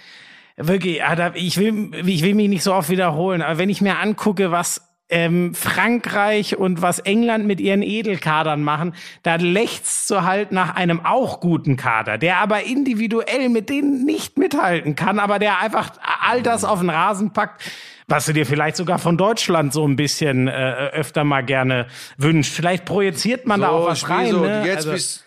wirklich, da- ich will, ich will mich nicht so oft wiederholen, aber wenn ich mir angucke, was ähm, Frankreich und was England mit ihren Edelkadern machen, da lächzt so halt nach einem auch guten Kader, der aber individuell mit denen nicht mithalten kann, aber der einfach all das auf den Rasen packt, was du dir vielleicht sogar von Deutschland so ein bisschen äh, öfter mal gerne wünscht. Vielleicht projiziert man da auch was rein. so, ne? jetzt, Also- bist,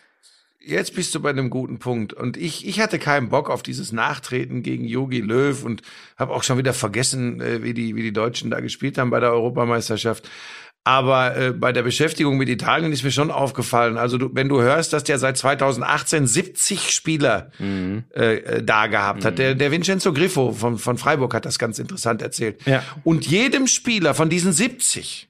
jetzt bist du bei einem guten Punkt. Und ich, ich hatte keinen Bock auf dieses Nachtreten gegen Jogi Löw und habe auch schon wieder vergessen, äh, wie, die, wie die Deutschen da gespielt haben bei der Europameisterschaft. Aber äh, bei der Beschäftigung mit Italien ist mir schon aufgefallen. Also du, wenn du hörst, dass der seit 2018 70 Spieler Mhm. äh, äh, da gehabt hat. Der, der Vincenzo Griffo von, von Freiburg hat das ganz interessant erzählt. Ja. Und jedem Spieler von diesen 70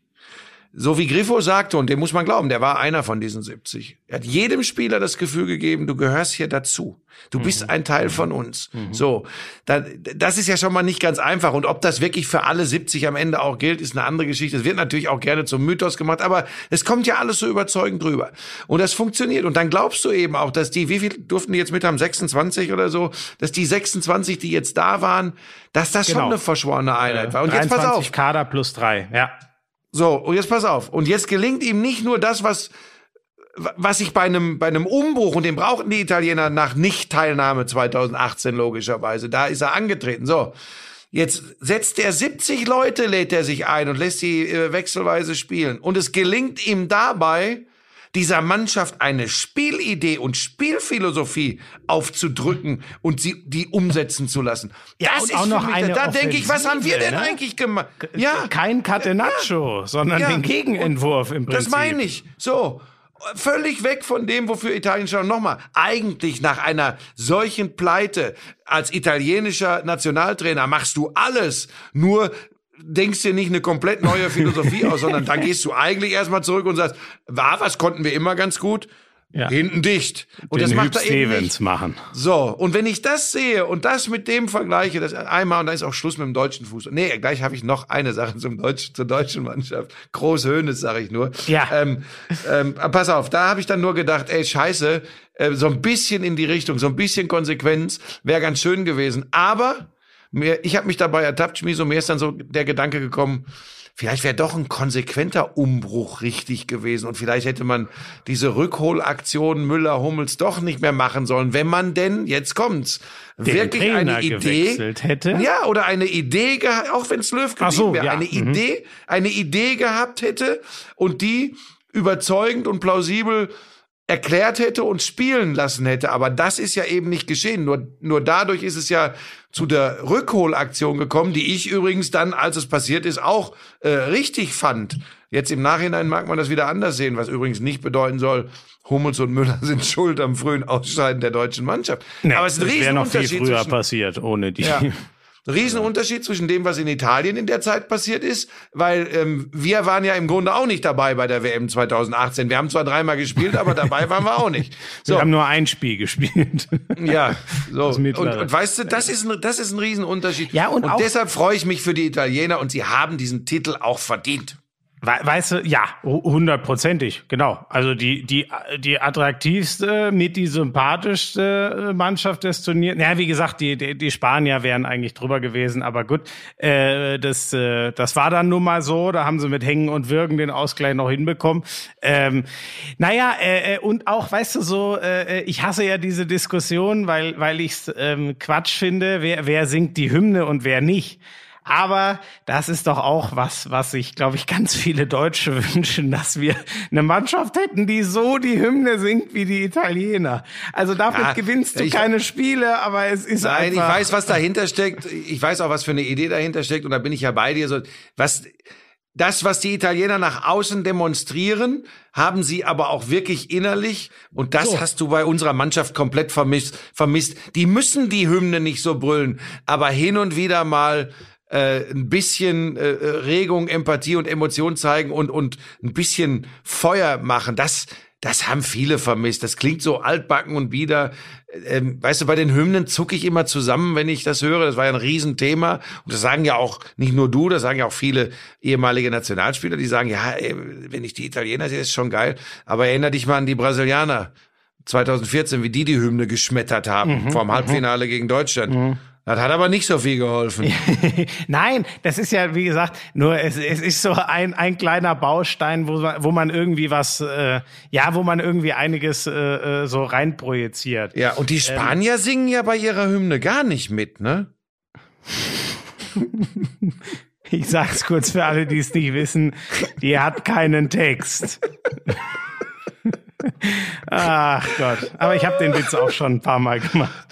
so wie Griffo sagte, und dem muss man glauben, der war einer von diesen 70. Er hat jedem Spieler das Gefühl gegeben, du gehörst hier dazu. Du Mhm. bist ein Teil von uns. So, da, das ist ja schon mal nicht ganz einfach. Und ob das wirklich für alle 70 am Ende auch gilt, ist eine andere Geschichte. Es wird natürlich auch gerne zum Mythos gemacht, aber es kommt ja alles so überzeugend drüber. Und das funktioniert. Und dann glaubst du eben auch, dass die, wie viel durften die jetzt mit haben? 26 oder so? Dass die 26, die jetzt da waren, dass das schon Genau. eine verschworene Einheit war. Und jetzt pass 23 auf. Kader plus drei, ja. So, und jetzt pass auf. Und jetzt gelingt ihm nicht nur das, was, was ich bei einem, bei einem Umbruch, und den brauchten die Italiener nach Nicht-Teilnahme 2018 logischerweise, da ist er angetreten. So. Jetzt setzt er 70 Leute, lädt er sich ein und lässt sie äh, wechselweise spielen. Und es gelingt ihm dabei, dieser Mannschaft eine Spielidee und Spielphilosophie aufzudrücken und sie die umsetzen zu lassen. Ja, das ist auch noch mich, eine da denke ich, was haben wir denn ne? eigentlich gemacht? Ja, Kein Catenaccio, sondern Ja. den Gegenentwurf im Prinzip. das meine ich. So. Völlig weg von dem, wofür Italien schon nochmal eigentlich nach einer solchen Pleite als italienischer Nationaltrainer machst du alles, nur denkst dir nicht eine komplett neue Philosophie aus, sondern dann gehst du eigentlich erstmal zurück und sagst, war was konnten wir immer ganz gut, Ja. Hinten dicht. Und Den das macht er eben Stevens nicht. machen. So, und wenn ich das sehe und das mit dem vergleiche, das einmal und dann ist auch Schluss mit dem deutschen Fußball. Nee, gleich habe ich noch eine Sache zum Deutsch, zur deutschen Mannschaft. Groß Höhnes, sage ich nur. Ja. Ähm, ähm, pass auf, da habe ich dann nur gedacht, ey, scheiße, äh, so ein bisschen in die Richtung, so ein bisschen Konsequenz wäre ganz schön gewesen. Aber mir, ich habe mich dabei ertappt, Schmiso, mir ist dann so der Gedanke gekommen, Vielleicht wäre doch ein konsequenter Umbruch richtig gewesen und vielleicht hätte man diese Rückholaktion Müller-Hummels doch nicht mehr machen sollen, wenn man denn, jetzt kommt's, Den wirklich Trainer eine Idee, hätte. ja, oder eine Idee, auch wenn es Löw Ach so, wäre, ja, eine mhm. Idee, eine Idee gehabt hätte und die überzeugend und plausibel erklärt hätte und spielen lassen hätte. Aber das ist ja eben nicht geschehen. Nur, nur dadurch ist es ja zu der Rückholaktion gekommen, die ich übrigens dann, als es passiert ist, auch äh, richtig fand. Jetzt im Nachhinein mag man das wieder anders sehen, was übrigens nicht bedeuten soll, Hummels und Müller sind schuld am frühen Ausscheiden der deutschen Mannschaft. Nee, Aber es ist ein das wäre noch viel Riesenunterschied früher zwischen, passiert, ohne die. ja. Riesenunterschied zwischen dem, was in Italien in der Zeit passiert ist, weil ähm, wir waren ja im Grunde auch nicht dabei bei der WM 2018. Wir haben zwar dreimal gespielt, aber dabei waren wir auch nicht. So, Wir haben nur ein Spiel gespielt. ja, so. Und, und weißt du, das ist ein, das ist ein Riesenunterschied. Ja, und auch- deshalb freue ich mich für die Italiener und sie haben diesen Titel auch verdient. We weißt du, ja, hu- hundertprozentig, genau. Also die, die, die attraktivste, mit die sympathischste äh, Mannschaft des Turniers. Ja, wie gesagt, die, die, die Spanier wären eigentlich drüber gewesen, aber gut, äh, das, äh, das war dann nun mal so. Da haben sie mit Hängen und Würgen den Ausgleich noch hinbekommen. Ähm, naja, äh, äh, und auch, weißt du, so, äh, ich hasse ja diese Diskussion, weil, weil ich es ähm, Quatsch finde, wer, wer singt die Hymne und wer nicht. Aber das ist doch auch was, was sich, glaube ich, ganz viele Deutsche wünschen, dass wir eine Mannschaft hätten, die so die Hymne singt wie die Italiener. Also damit Ja, gewinnst du ich- keine Spiele, aber es ist Nein, ich einfach. weiß, was dahinter steckt. Ich weiß auch, was für eine Idee dahinter steckt. Und da bin ich ja bei dir. So, was, das, was die Italiener nach außen demonstrieren, haben sie aber auch wirklich innerlich. Und das hast du bei unserer Mannschaft komplett vermisst, vermisst. Die müssen die Hymne nicht so brüllen, aber hin und wieder mal äh, ein bisschen äh, Regung, Empathie und Emotion zeigen und, und ein bisschen Feuer machen. Das, das haben viele vermisst. Das klingt so altbacken und bieder. Ähm, weißt du, bei den Hymnen zucke ich immer zusammen, wenn ich das höre. Das war ja ein Riesenthema. Und das sagen ja auch nicht nur du, das sagen ja auch viele ehemalige Nationalspieler, die sagen, ja, ey, wenn ich die Italiener sehe, ist schon geil. Aber erinnere dich mal an die Brasilianer 2014, wie die die Hymne geschmettert haben vorm Halbfinale gegen Deutschland. Das hat aber nicht so viel geholfen. Nein, das ist ja, wie gesagt, nur es, es ist so ein, ein kleiner Baustein, wo man, wo man irgendwie was, äh, ja, wo man irgendwie einiges äh, äh, so reinprojiziert. Ja, und die Spanier singen ja bei ihrer Hymne gar nicht mit, ne? Ich sag's kurz für alle, die es nicht wissen, die hat keinen Text. Ach Gott, aber ich habe den Witz auch schon ein paar Mal gemacht.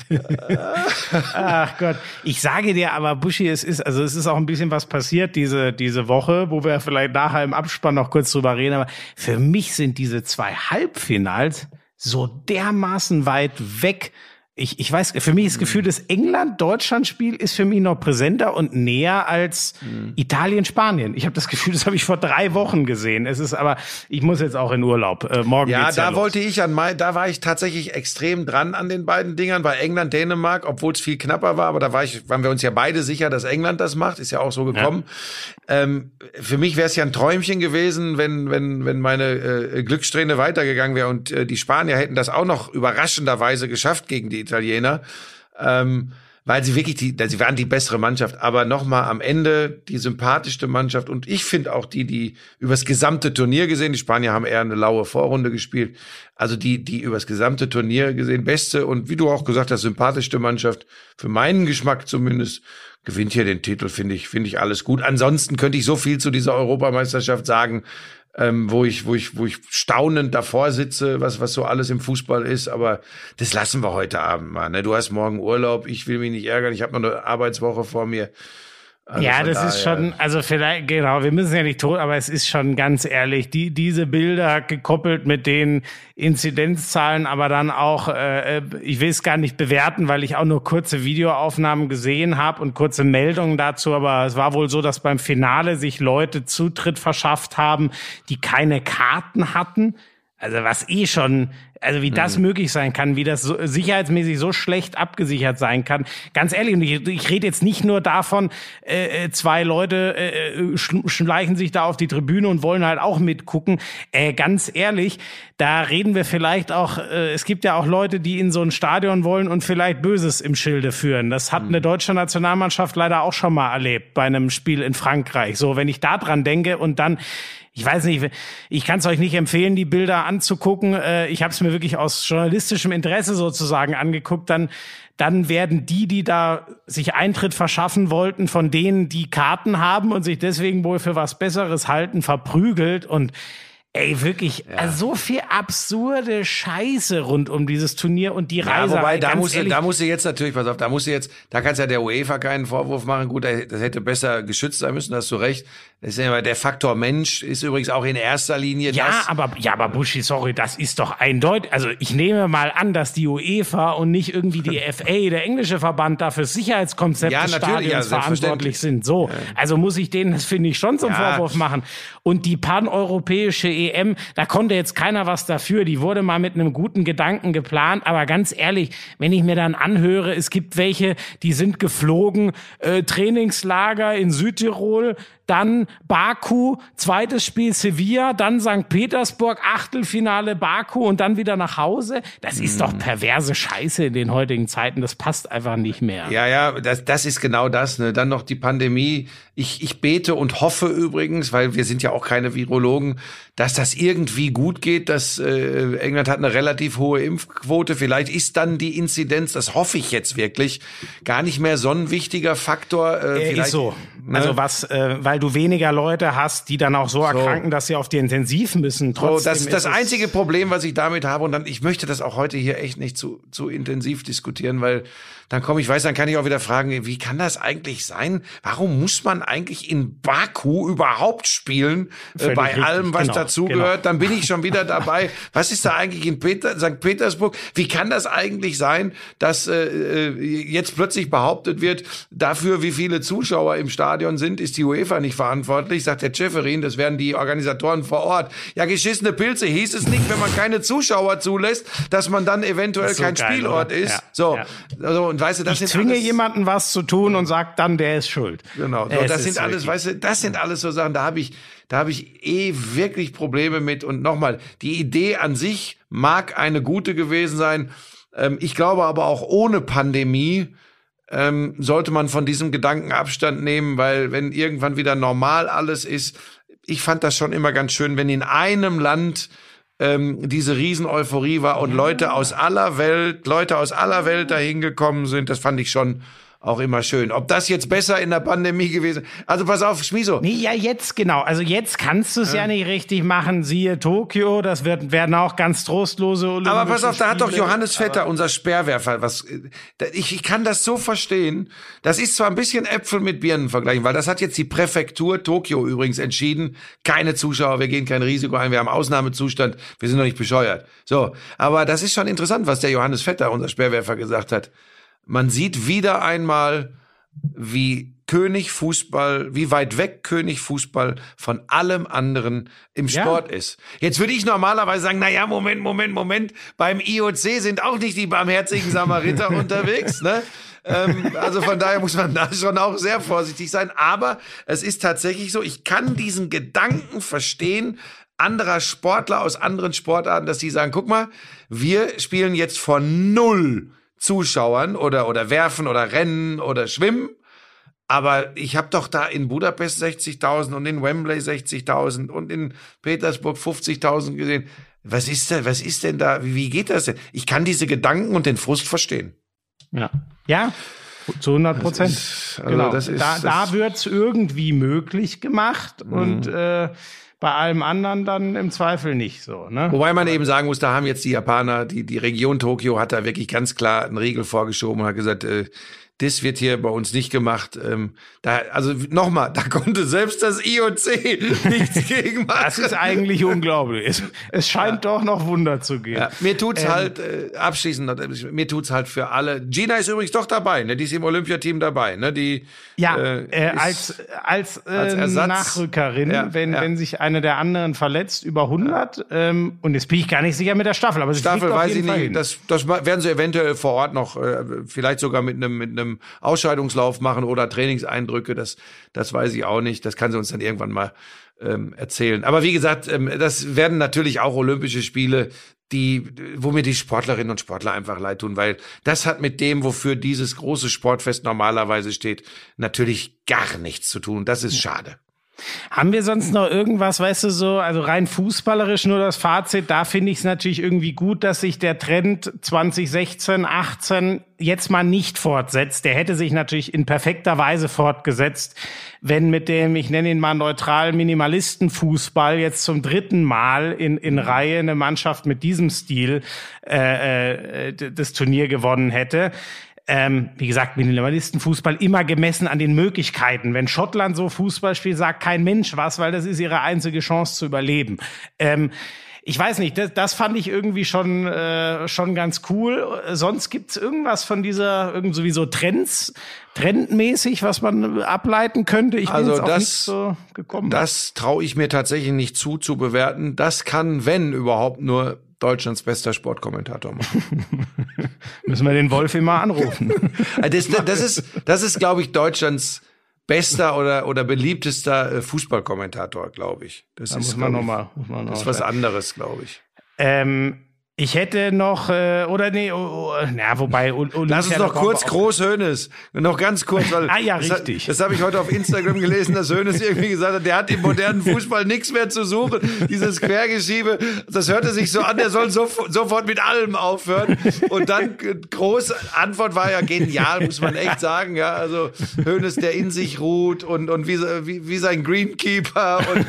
Ach Gott, ich sage dir aber, Buschi, es ist also es ist auch ein bisschen was passiert diese diese Woche, wo wir vielleicht nachher im Abspann noch kurz drüber reden. Aber für mich sind diese zwei Halbfinals so dermaßen weit weg. Ich, ich weiß, für mich ist das Gefühl, das England-Deutschland-Spiel ist für mich noch präsenter und näher als Italien-Spanien. Ich habe das Gefühl, das habe ich vor drei Wochen gesehen. Es ist aber, ich muss jetzt auch in Urlaub. Äh, morgen Ja, geht's da ja los. wollte ich an Mai, da war ich tatsächlich extrem dran an den beiden Dingern, bei England, Dänemark, obwohl es viel knapper war, aber da war ich, waren wir uns ja beide sicher, dass England das macht, ist ja auch so gekommen. Ähm, für mich wäre es ja ein Träumchen gewesen, wenn, wenn, wenn meine äh, Glückssträhne weitergegangen wäre und äh, die Spanier hätten das auch noch überraschenderweise geschafft gegen die Italiener. Ähm, weil sie wirklich die, sie waren die bessere Mannschaft, aber nochmal am Ende die sympathischste Mannschaft. Und ich finde auch die, die übers gesamte Turnier gesehen, die Spanier haben eher eine laue Vorrunde gespielt, also die, die übers gesamte Turnier gesehen beste und wie du auch gesagt hast, sympathischste Mannschaft, für meinen Geschmack zumindest, gewinnt hier den Titel, finde ich, finde ich alles gut. Ansonsten könnte ich so viel zu dieser Europameisterschaft sagen, ähm, wo ich, wo ich, wo ich staunend davor sitze, was, was so alles im Fußball ist. Aber das lassen wir heute Abend mal. Ne? Du hast morgen Urlaub, ich will mich nicht ärgern, ich habe noch eine Arbeitswoche vor mir. Also ja, das ist daher- schon, also vielleicht, genau, wir müssen ja nicht tot, aber es ist schon ganz ehrlich, die, diese Bilder gekoppelt mit den Inzidenzzahlen, aber dann auch, äh, ich will es gar nicht bewerten, weil ich auch nur kurze Videoaufnahmen gesehen habe und kurze Meldungen dazu, aber es war wohl so, dass beim Finale sich Leute Zutritt verschafft haben, die keine Karten hatten Also was eh schon, also wie das möglich sein kann, wie das so, sicherheitsmäßig so schlecht abgesichert sein kann. Ganz ehrlich, und ich, ich rede jetzt nicht nur davon, äh, äh, zwei Leute äh, schl- schleichen sich da auf die Tribüne und wollen halt auch mitgucken. Äh, ganz ehrlich, da reden wir vielleicht auch, äh, es gibt ja auch Leute, die in so ein Stadion wollen und vielleicht Böses im Schilde führen. Das hat eine deutsche Nationalmannschaft leider auch schon mal erlebt bei einem Spiel in Frankreich. So, wenn ich da dran denke und dann ich weiß nicht, ich kann es euch nicht empfehlen, die Bilder anzugucken. Äh, Ich habe es mir wirklich aus journalistischem Interesse sozusagen angeguckt. Dann, dann werden die, die da sich Eintritt verschaffen wollten, von denen, die Karten haben und sich deswegen wohl für was Besseres halten, verprügelt und Ey, wirklich, also so viel absurde Scheiße rund um dieses Turnier und die Ja, Reise. wobei, da musst, du, ehrlich, da musst du jetzt natürlich, pass auf, da musst du jetzt, da kannst ja der UEFA keinen Vorwurf machen. Gut, das hätte besser geschützt sein müssen, da hast du recht. Das ist ja immer der Faktor Mensch ist übrigens auch in erster Linie Ja, das. aber, ja, aber Buschi, sorry, das ist doch eindeutig. Also ich nehme mal an, dass die UEFA und nicht irgendwie die FA, der englische Verband, da fürs Sicherheitskonzept Ja, des Stadions ja, verantwortlich sind. So, also muss ich denen, das finde ich schon zum Ja. Vorwurf machen. Und die paneuropäische EM, da konnte jetzt keiner was dafür. Die wurde mal mit einem guten Gedanken geplant. Aber ganz ehrlich, wenn ich mir dann anhöre, es gibt welche, die sind geflogen, äh, Trainingslager in Südtirol, dann Baku, zweites Spiel Sevilla, dann St. Petersburg, Achtelfinale Baku und dann wieder nach Hause. Das ist doch perverse Scheiße in den heutigen Zeiten. Das passt einfach nicht mehr. Ja, ja, das, das ist genau das. Ne? Dann noch die Pandemie. Ich, ich bete und hoffe übrigens, weil wir sind ja auch keine Virologen, dass das irgendwie gut geht. Dass äh, England hat eine relativ hohe Impfquote. Vielleicht ist dann die Inzidenz, das hoffe ich jetzt wirklich, gar nicht mehr so ein wichtiger Faktor. Äh, Äh, ist so. ne? Also was, äh, weil du weniger Leute hast, die dann auch so, erkranken, dass sie auf die Intensiv müssen. So, Trotzdem das, ist das einzige Problem, was ich damit habe, und dann, ich möchte das auch heute hier echt nicht zu, zu intensiv diskutieren, weil dann komme ich, weiß, dann kann ich auch wieder fragen, wie kann das eigentlich sein? Warum muss man eigentlich in Baku überhaupt spielen? Äh, Völlig bei richtig, allem, was genau, dazugehört. genau. Dann bin ich schon wieder dabei. Was ist da eigentlich in Peter, St. Petersburg? Wie kann das eigentlich sein, dass äh, äh, jetzt plötzlich behauptet wird, dafür, wie viele Zuschauer im Stadion sind, ist die UEFA nicht verantwortlich, sagt der Schäferin, das werden die Organisatoren vor Ort. Ja, geschissene Pilze hieß es nicht, wenn man keine Zuschauer zulässt, dass man dann eventuell so kein geil, Spielort oder? ist. Ja, so, ja. also, und weißt du, das Ich sind zwinge alles, jemanden was zu tun und sag dann, der ist schuld. Genau, so, das sind alles, weißt du, das sind alles so Sachen, da habe ich, da habe ich eh wirklich Probleme mit. Und nochmal, die Idee an sich mag eine gute gewesen sein. Ähm, ich glaube aber auch ohne Pandemie ähm, sollte man von diesem Gedanken Abstand nehmen, weil wenn irgendwann wieder normal alles ist, ich fand das schon immer ganz schön, wenn in einem Land ähm, diese Riesen-Euphorie war und Leute aus aller Welt, Leute aus aller Welt dahin gekommen sind, das fand ich schon auch immer schön. Ob das jetzt besser in der Pandemie gewesen Also pass auf, Schmiso. Nee, ja, jetzt genau. Also jetzt kannst du es ja. nicht richtig machen. Siehe Tokio, das wird, werden auch ganz trostlose Olympische Aber pass auf, da hat doch Spiele. Johannes Vetter, unser Sperrwerfer, was, ich, ich kann das so verstehen. Das ist zwar ein bisschen Äpfel mit Birnen vergleichen, weil das hat jetzt die Präfektur Tokio übrigens entschieden. Keine Zuschauer, wir gehen kein Risiko ein, wir haben Ausnahmezustand, wir sind doch nicht bescheuert. So. Aber das ist schon interessant, was der Johannes Vetter, unser Sperrwerfer, gesagt hat. Man sieht wieder einmal, wie König Fußball, wie weit weg König Fußball von allem anderen im Ja. Sport ist. Jetzt würde ich normalerweise sagen, na ja, Moment, Moment, Moment, beim IOC sind auch nicht die barmherzigen Samariter unterwegs, ne? Ähm, also von daher muss man da schon auch sehr vorsichtig sein. Aber es ist tatsächlich so, ich kann diesen Gedanken verstehen, anderer Sportler aus anderen Sportarten, dass die sagen, guck mal, wir spielen jetzt von null Zuschauern oder, oder werfen oder rennen oder schwimmen. Aber ich habe doch da in Budapest 60.000 und in Wembley 60.000 und in Petersburg 50.000 gesehen. Was ist denn, was ist denn da, wie, wie geht das denn? Ich kann diese Gedanken und den Frust verstehen. Ja. Ja. Zu 100 Prozent. also genau. das ist- da da wird's irgendwie möglich gemacht und äh, bei allem anderen dann im Zweifel nicht so. Ne? Wobei man eben sagen muss, da haben jetzt die Japaner, die, die Region Tokio hat da wirklich ganz klar einen Riegel vorgeschoben und hat gesagt, äh, Das wird hier bei uns nicht gemacht. Ähm, da, also nochmal, da konnte selbst das IOC nichts gegen machen. Das ist eigentlich unglaublich. Es, es scheint doch noch Wunder zu gehen. Ja, mir tut's Ähm. halt äh, abschließend, mir tut's halt für alle. Gina ist übrigens doch dabei, ne? Die ist im Olympiateam dabei, ne? Die Ja, äh, äh, als, als, äh, als Ersatz. Nachrückerin, Ja, wenn, ja. wenn sich eine der anderen verletzt, über 100. Ähm, und jetzt bin ich gar nicht sicher mit der Staffel, aber sie Staffel weiß ich nicht. Das, das werden sie eventuell vor Ort noch, äh, vielleicht sogar mit einem mit einem Ausscheidungslauf machen oder Trainingseindrücke. Das das weiß ich auch nicht. Das kann sie uns dann irgendwann mal ähm, erzählen. Aber wie gesagt, ähm, das werden natürlich auch Olympische Spiele, die wo mir die Sportlerinnen und Sportler einfach leid tun, weil das hat mit dem, wofür dieses große Sportfest normalerweise steht, natürlich gar nichts zu tun. Das ist schade. Haben wir sonst noch irgendwas, weißt du, so, also rein fußballerisch nur das Fazit, da finde ich es natürlich irgendwie gut, dass sich der Trend 2016, 18 jetzt mal nicht fortsetzt. Der hätte sich natürlich in perfekter Weise fortgesetzt, wenn mit dem, ich nenne ihn mal neutral, Minimalistenfußball jetzt zum dritten Mal in, in Reihe eine Mannschaft mit diesem Stil äh, äh, das Turnier gewonnen hätte. Ähm, wie gesagt, Minimalistenfußball immer gemessen an den Möglichkeiten. Wenn Schottland so Fußball spielt, sagt kein Mensch was, weil das ist ihre einzige Chance zu überleben. Ähm, ich weiß nicht, das, das fand ich irgendwie schon, äh, schon ganz cool. Sonst gibt's irgendwas von dieser, irgend sowieso Trends, trendmäßig, was man ableiten könnte. Ich bin Also jetzt auf das- nichts so gekommen. Das traue ich mir tatsächlich nicht zu, zu bewerten. Das kann, wenn überhaupt, nur Deutschlands bester Sportkommentator machen. Müssen wir den Wolf immer anrufen. Das, das ist, das ist, glaube ich, Deutschlands bester oder, oder beliebtester äh, Fußballkommentator, glaube ich. Das Da ist, muss man nochmal. Das ist was anderes, glaube ich. Ähm, ich hätte noch, äh, oder nee, oh, oh, na, wobei, Ol- Olympia, Lass uns noch kurz Groß Hönes. Noch ganz kurz, weil Ah, ja, das, richtig. Das habe ich heute auf Instagram gelesen, dass Hönes irgendwie gesagt hat, der hat im modernen Fußball nichts mehr zu suchen. Dieses Quergeschiebe, das hörte sich so an, der soll so, sofort mit allem aufhören. Und dann äh, große Antwort war ja genial, muss man echt sagen. Ja, also Hönes, der in sich ruht und und wie wie, wie sein Greenkeeper und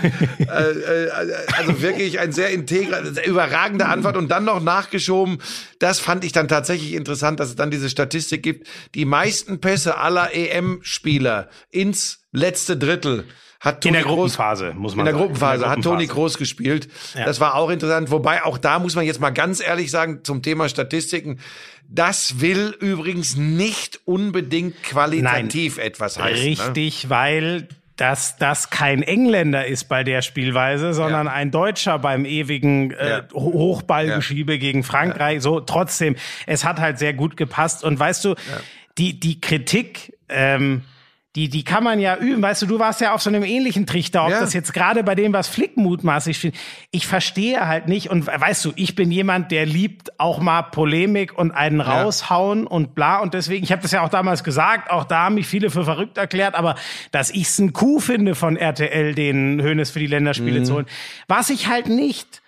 äh, äh, also wirklich ein sehr integrer, überragende Antwort und dann noch nachgeschoben. Das fand ich dann tatsächlich interessant, dass es dann diese Statistik gibt. Die meisten Pässe aller EM-Spieler ins letzte Drittel hat In Toni der Kroos- Gruppenphase, muss man in der sagen. Gruppenphase In der hat Toni. Groß gespielt. Das war auch interessant. Wobei auch da muss man jetzt mal ganz ehrlich sagen zum Thema Statistiken. Das will übrigens nicht unbedingt qualitativ etwas heißen. Ne? Richtig, weil dass das kein Engländer ist bei der Spielweise, sondern Ja. ein Deutscher beim ewigen äh, Ja. Ho- Hochballgeschiebe gegen Frankreich. So trotzdem, es hat halt sehr gut gepasst. Und weißt du, die die Kritik. Ähm, die, die kann man ja üben. Weißt du, du warst ja auf so einem ähnlichen Trichter, ob Ja. das jetzt gerade bei dem, was Flick mutmaßlich spielt. Ich verstehe halt nicht. Und weißt du, ich bin jemand, der liebt auch mal Polemik und einen raushauen und bla. Und deswegen, ich habe das ja auch damals gesagt, auch da haben mich viele für verrückt erklärt, aber dass ich es ein Coup finde von RTL, den Hönes für die Länderspiele zu holen. Was ich halt nicht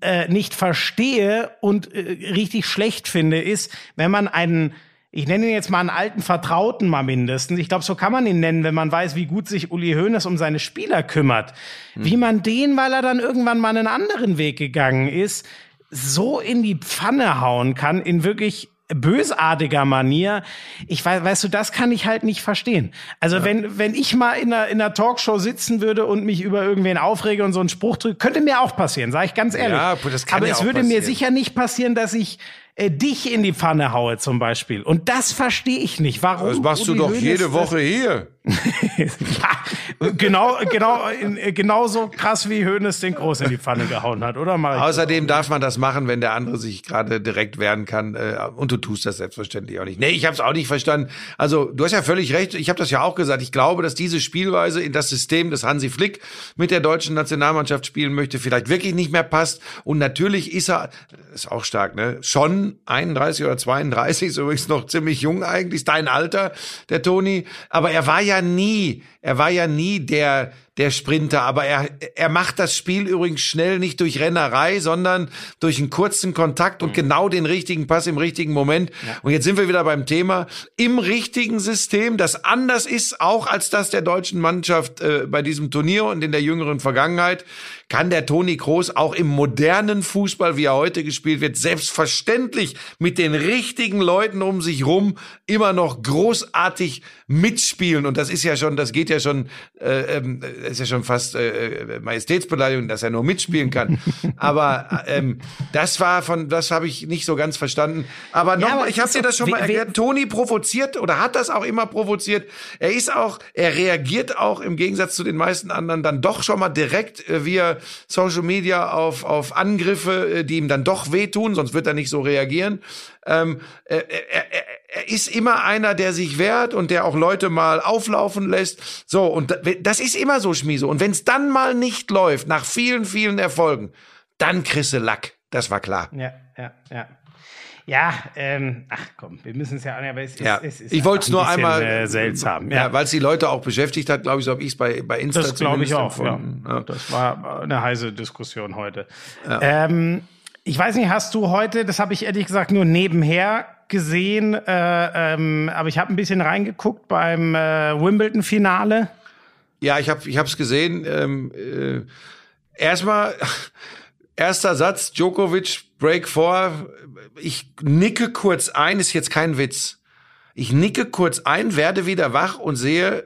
äh, nicht verstehe und äh, richtig schlecht finde, ist, wenn man einen ich nenne ihn jetzt mal einen alten Vertrauten mal mindestens. Ich glaube, so kann man ihn nennen, wenn man weiß, wie gut sich Uli Hoeneß um seine Spieler kümmert. Wie man den, weil er dann irgendwann mal einen anderen Weg gegangen ist, so in die Pfanne hauen kann, in wirklich bösartiger Manier. Ich weiß, weißt du, das kann ich halt nicht verstehen. Also wenn, wenn ich mal in einer, in einer Talkshow sitzen würde und mich über irgendwen aufrege und so einen Spruch drücke, könnte mir auch passieren, sage ich ganz ehrlich. Ja, das kann Aber ja es würde mir passieren. sicher nicht passieren, dass ich äh, dich in die Pfanne haue zum Beispiel. Und das verstehe ich nicht. Warum? Das machst du Uli doch Hoeneß jede das- Woche hier. ja, genau, genau, in, äh, genauso krass wie Hoeneß den Groß in die Pfanne gehauen hat, oder? Mach Außerdem darf man das machen, wenn der andere sich gerade direkt wehren kann. Äh, und du tust das selbstverständlich auch nicht. Nee, ich habe es auch nicht verstanden. Also du hast ja völlig recht. Ich habe das ja auch gesagt. Ich glaube, dass diese Spielweise in das System des Hansi Flick mit der deutschen Nationalmannschaft spielen möchte, vielleicht wirklich nicht mehr passt. Und natürlich ist er, ist auch stark, ne? Schon 31 oder 32, ist übrigens noch ziemlich jung eigentlich, ist dein Alter, der Toni. Aber er war ja nie, er war ja nie der, der Sprinter, aber er, er macht das Spiel übrigens schnell nicht durch Rennerei, sondern durch einen kurzen Kontakt und genau den richtigen Pass im richtigen Moment. Und jetzt sind wir wieder beim Thema. Im richtigen System, das anders ist auch als das der deutschen Mannschaft äh, bei diesem Turnier und in der jüngeren Vergangenheit kann der Toni Kroos auch im modernen Fußball, wie er heute gespielt wird, selbstverständlich mit den richtigen Leuten um sich rum immer noch großartig mitspielen. Und das ist ja schon, das geht ja schon, äh, ähm, ist ja schon fast äh, Majestätsbeleidigung, dass er nur mitspielen kann. Aber ähm, das war von, das habe ich nicht so ganz verstanden. Aber Ja, nochmal, aber ich habe dir das schon mal erklärt. Toni provoziert oder hat das auch immer provoziert. Er ist auch, er reagiert auch im Gegensatz zu den meisten anderen dann doch schon mal direkt äh, via Social Media auf, auf Angriffe, äh, die ihm dann doch wehtun, sonst wird er nicht so reagieren. Ähm, äh, er, er, er ist immer einer, der sich wehrt und der auch Leute mal auflaufen lässt. So, und da- das ist immer so, Schmiso. Und wenn es dann mal nicht läuft, nach vielen, vielen Erfolgen, dann kriegst du Lack. Das war klar. Ja, ja, ja. Ja, ähm, ach komm, wir müssen es ja, aber es ist, Ja, es ist ich wollte es nur ein bisschen, einmal äh, seltsam. ja, Ja, weil es die Leute auch beschäftigt hat, glaube ich, so habe ich es bei bei Insta das glaube ich auch. Ja. Ja. Das war eine heiße Diskussion heute. Ähm, ich weiß nicht, hast du heute, das habe ich ehrlich gesagt nur nebenher gesehen, äh, ähm, aber ich habe ein bisschen reingeguckt beim äh, Wimbledon-Finale. Ja, ich habe ich hab's gesehen. Ähm, äh, erstmal erster Satz, Djokovic Break vor. Ich nicke kurz ein, ist jetzt kein Witz. Ich nicke kurz ein, werde wieder wach und sehe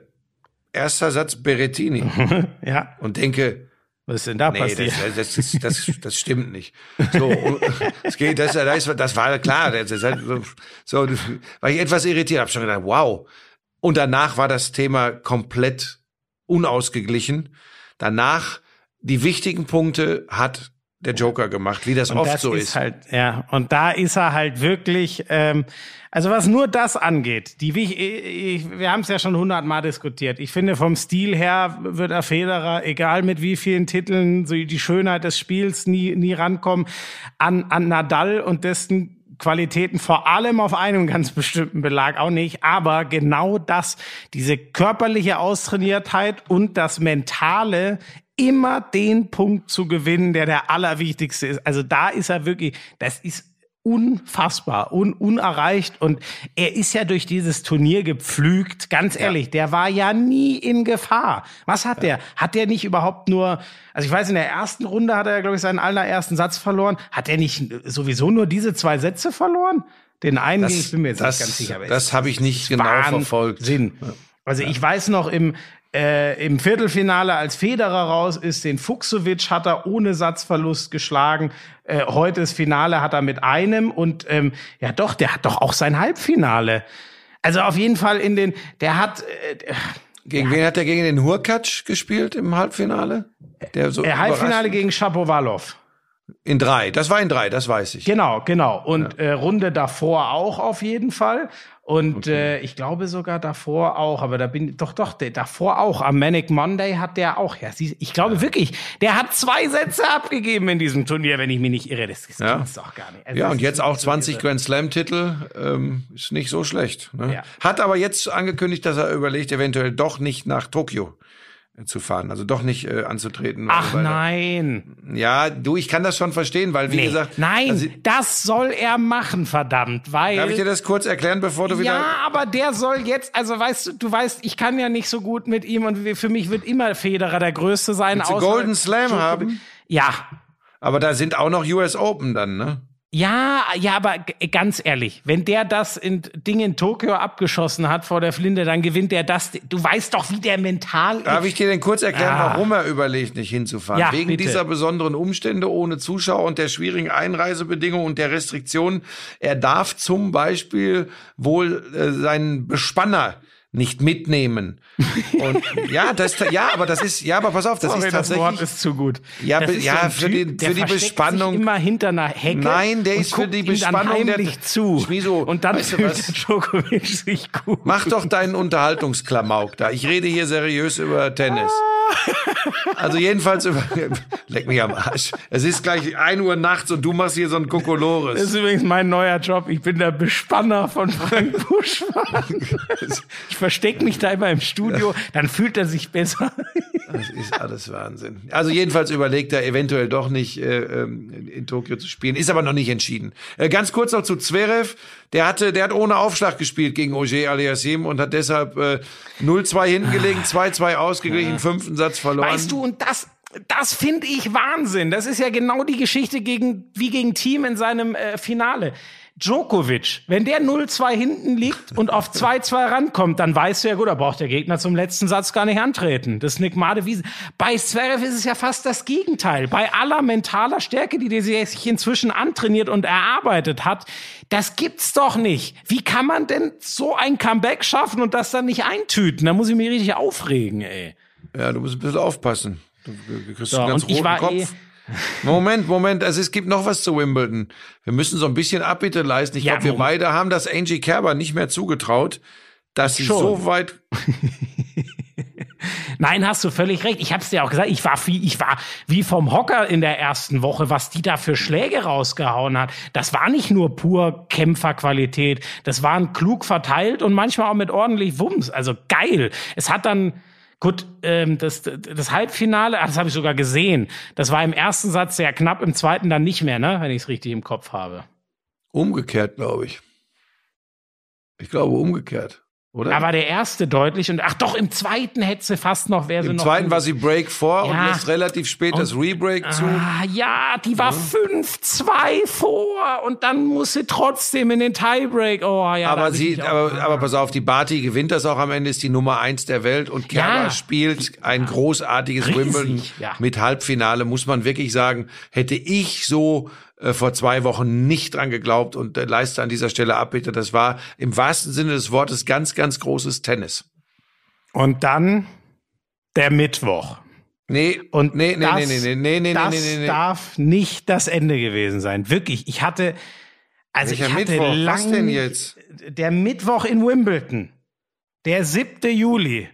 erster Satz Berettini Ja, und denke, was ist denn da Nee, passiert? das, das, das, das, das stimmt nicht. So, es geht, das, das, war klar. Ist halt so, so, war ich etwas irritiert, habe schon gedacht, wow. Und danach war das Thema komplett unausgeglichen. Danach die wichtigen Punkte hat der Joker gemacht, wie das Und oft das so ist, ist. halt, ja, und da ist er halt wirklich, ähm, also was nur das angeht, die, wich- ich, wir haben es ja schon hundertmal diskutiert. Ich finde, vom Stil her wird er Federer, egal mit wie vielen Titeln, so die Schönheit des Spiels nie, nie rankommen, an, an Nadal und dessen Qualitäten vor allem auf einem ganz bestimmten Belag auch nicht, aber genau das, diese körperliche Austrainiertheit und das mentale immer den Punkt zu gewinnen, der der allerwichtigste ist. Also da ist er wirklich, das ist unfassbar, un, unerreicht und er ist ja durch dieses Turnier gepflügt. Ganz ehrlich, der war ja nie in Gefahr. Was hat der? Hat der nicht überhaupt nur, also ich weiß, in der ersten Runde hat er, glaube ich, seinen allerersten Satz verloren. Hat er nicht sowieso nur diese zwei Sätze verloren? Den einen, Das- ich bin mir jetzt das- nicht ganz sicher. das habe ich nicht genau verfolgt. Sinn. Also ich weiß noch im äh, im Viertelfinale, als Federer raus ist, den Fuchsowitsch hat er ohne Satzverlust geschlagen. Äh, heute das Finale hat er mit einem und ähm, ja doch, der hat doch auch sein Halbfinale. Also auf jeden Fall in den, der hat äh, Gegen wen hat er gegen den Hurkacz gespielt im Halbfinale? Der so äh, Halbfinale gegen Shapovalov. In drei. Das war in drei, das weiß ich. Genau, genau. Und äh, Runde davor auch auf jeden Fall. Und äh, ich glaube sogar davor auch, aber da bin doch doch der, davor auch. Am Manic Monday hat der auch. Ja, sie, ich glaube wirklich, der hat zwei Sätze abgegeben in diesem Turnier, wenn ich mich nicht irre. Das, das Ja. gibt's doch gar nicht. Also Ja, und jetzt auch nicht so 20 irre. Grand Slam-Titel ähm, ist nicht so schlecht. Ne? Ja. Hat aber jetzt angekündigt, dass er überlegt, eventuell doch nicht nach Tokio zu fahren, also doch nicht äh, anzutreten. Ach nein. Ja, du, ich kann das schon verstehen, weil wie Nee. gesagt, Nein, also, das soll er machen, verdammt, weil. darf ich dir das kurz erklären, bevor du wieder Ja, aber der soll jetzt, also weißt du, du weißt, ich kann ja nicht so gut mit ihm und für mich wird immer Federer der Größte sein. Außer Golden Slam haben? Ja, Aber da sind auch noch US Open dann, ne? Ja, ja, aber ganz ehrlich, wenn der das in Ding in Tokio abgeschossen hat vor der Flinte, dann gewinnt er das. Du weißt doch, wie der mental Darf ich dir denn kurz erklären, Ah. warum er überlegt, nicht hinzufahren? Ja, Wegen bitte. dieser besonderen Umstände ohne Zuschauer und der schwierigen Einreisebedingungen und der Restriktionen. Er darf zum Beispiel wohl äh, seinen Bespanner nicht mitnehmen. Und ja, das ja, aber das ist ja, aber pass auf, das Sorry, ist das Wort tatsächlich ist zu gut. Ja, Das be- ja, ein für Typ, die- für die Bespannung- immer hinter einer Hecke. Nein, der ist für die Bespannung der- zu. Schmieso, und dann weißt du was? Djokovic sich gut. Mach doch deinen Unterhaltungsklamauk da. Ich rede hier seriös über Tennis. Also jedenfalls über, leck mich am Arsch. Es ist gleich 1 Uhr nachts und du machst hier so ein Das Kokolores. ist übrigens mein neuer Job. Ich bin der Bespanner von Frank Buschmann. Verstecke mich da immer im Studio, dann fühlt er sich besser. Das ist alles Wahnsinn. Also jedenfalls überlegt er eventuell doch nicht äh, ähm, in Tokio zu spielen, ist aber noch nicht entschieden. Äh, ganz kurz noch zu Zverev, der hatte, der hat ohne Aufschlag gespielt gegen Ogier Aliassim und hat deshalb äh, 0-2 hinten gelegen, 2-2 ausgeglichen, fünften Satz verloren. Weißt du, und das, das finde ich Wahnsinn. Das ist ja genau die Geschichte gegen, wie gegen Team in seinem äh, Finale. Djokovic, wenn der 0-2 hinten liegt und auf 2-2 rankommt, dann weißt du ja gut, da braucht der Gegner zum letzten Satz gar nicht antreten. Das ist eine Gmade Wiese. Bei Zverev ist es ja fast das Gegenteil. Bei aller mentaler Stärke, die der sich inzwischen antrainiert und erarbeitet hat, das gibt's doch nicht. Wie kann man denn so ein Comeback schaffen und das dann nicht eintüten? Da muss ich mich richtig aufregen, ey. Ja, du musst ein bisschen aufpassen. Du, kriegst So, einen ganz roten war Kopf. eh- Moment, Moment, also es gibt noch was zu Wimbledon. Wir müssen so ein bisschen Abbitte leisten. Ich Ja, glaube, wir Moment. beide haben das Angie Kerber nicht mehr zugetraut, dass sie Schon. so weit Nein, hast du völlig recht. Ich hab's dir auch gesagt. Ich war wie, ich war wie vom Hocker in der ersten Woche, was die da für Schläge rausgehauen hat. Das war nicht nur pur Kämpferqualität. Das waren klug verteilt und manchmal auch mit ordentlich Wumms. Also geil. Es hat dann, gut, ähm, das, das Halbfinale, ach, das habe ich sogar gesehen. Das war im ersten Satz sehr knapp, im zweiten dann nicht mehr, ne? Wenn ich es richtig im Kopf habe. umgekehrt, glaube ich. Ich glaube umgekehrt, oder? Da war der erste deutlich und ach doch, im zweiten hätte sie fast noch, wäre sie Im zweiten war sie Break vor und Ja. lässt relativ spät das Rebreak zu. Ah, ja, die war 5-2 vor und dann muss sie trotzdem in den Tiebreak. Oh, ja. aber sie, aber, aber pass auf, die Barty gewinnt das auch am Ende, ist die Nummer eins der Welt und Kerber Ja. spielt ein großartiges Riesig, Wimbledon mit Halbfinale, muss man wirklich sagen, hätte ich so äh, vor zwei Wochen nicht dran geglaubt und äh, leiste an dieser Stelle Abbitte. Das war im wahrsten Sinne des Wortes ganz, ganz großes Tennis. Und dann der Mittwoch. Nee, Und nee, nee, das, nee, nee, nee, nee, nee, das nee, nee, nee. darf nicht das Ende gewesen sein. Wirklich, ich hatte, also Welcher ich hatte Mittwoch? lang, Was denn jetzt? Der Mittwoch in Wimbledon, der 7. Juli.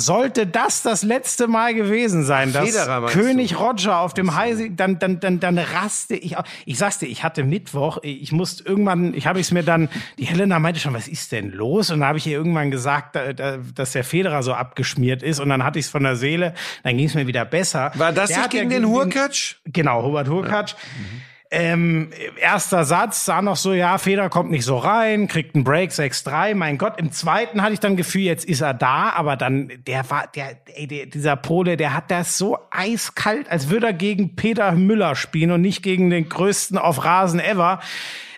Sollte das das letzte Mal gewesen sein, dass Federer, König du? Roger auf dem Heise, dann, dann, dann, dann raste ich auf. Ich sag's dir, ich hatte Mittwoch, ich musste irgendwann, ich habe es mir dann, die Helena meinte schon, was ist denn los? Und dann habe ich ihr irgendwann gesagt, da- da- dass der Federer so abgeschmiert ist. Und dann hatte ich es von der Seele, dann ging es mir wieder besser. War das Der nicht hat ja gegen den Hurkacz? Genau, Hubert Hurkacz. Ähm, erster Satz sah noch so, ja, Feder kommt nicht so rein, kriegt einen Break 6-3. Mein Gott, im zweiten hatte ich dann Gefühl, jetzt ist er da, aber dann, der war, der, ey, der dieser Pole, der hat das so eiskalt, als würde er gegen Peter Müller spielen und nicht gegen den größten auf Rasen ever.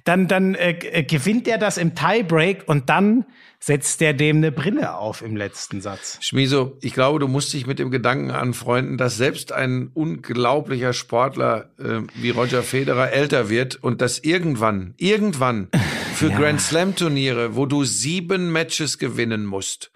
Dann, dann äh, äh, gewinnt er das im Tiebreak und dann setzt er dem eine Brille auf im letzten Satz. Schmieso, ich glaube, du musst dich mit dem Gedanken anfreunden, dass selbst ein unglaublicher Sportler äh, wie Roger Federer älter wird und dass irgendwann, irgendwann für Grand Slam Turniere, wo du sieben Matches gewinnen musst,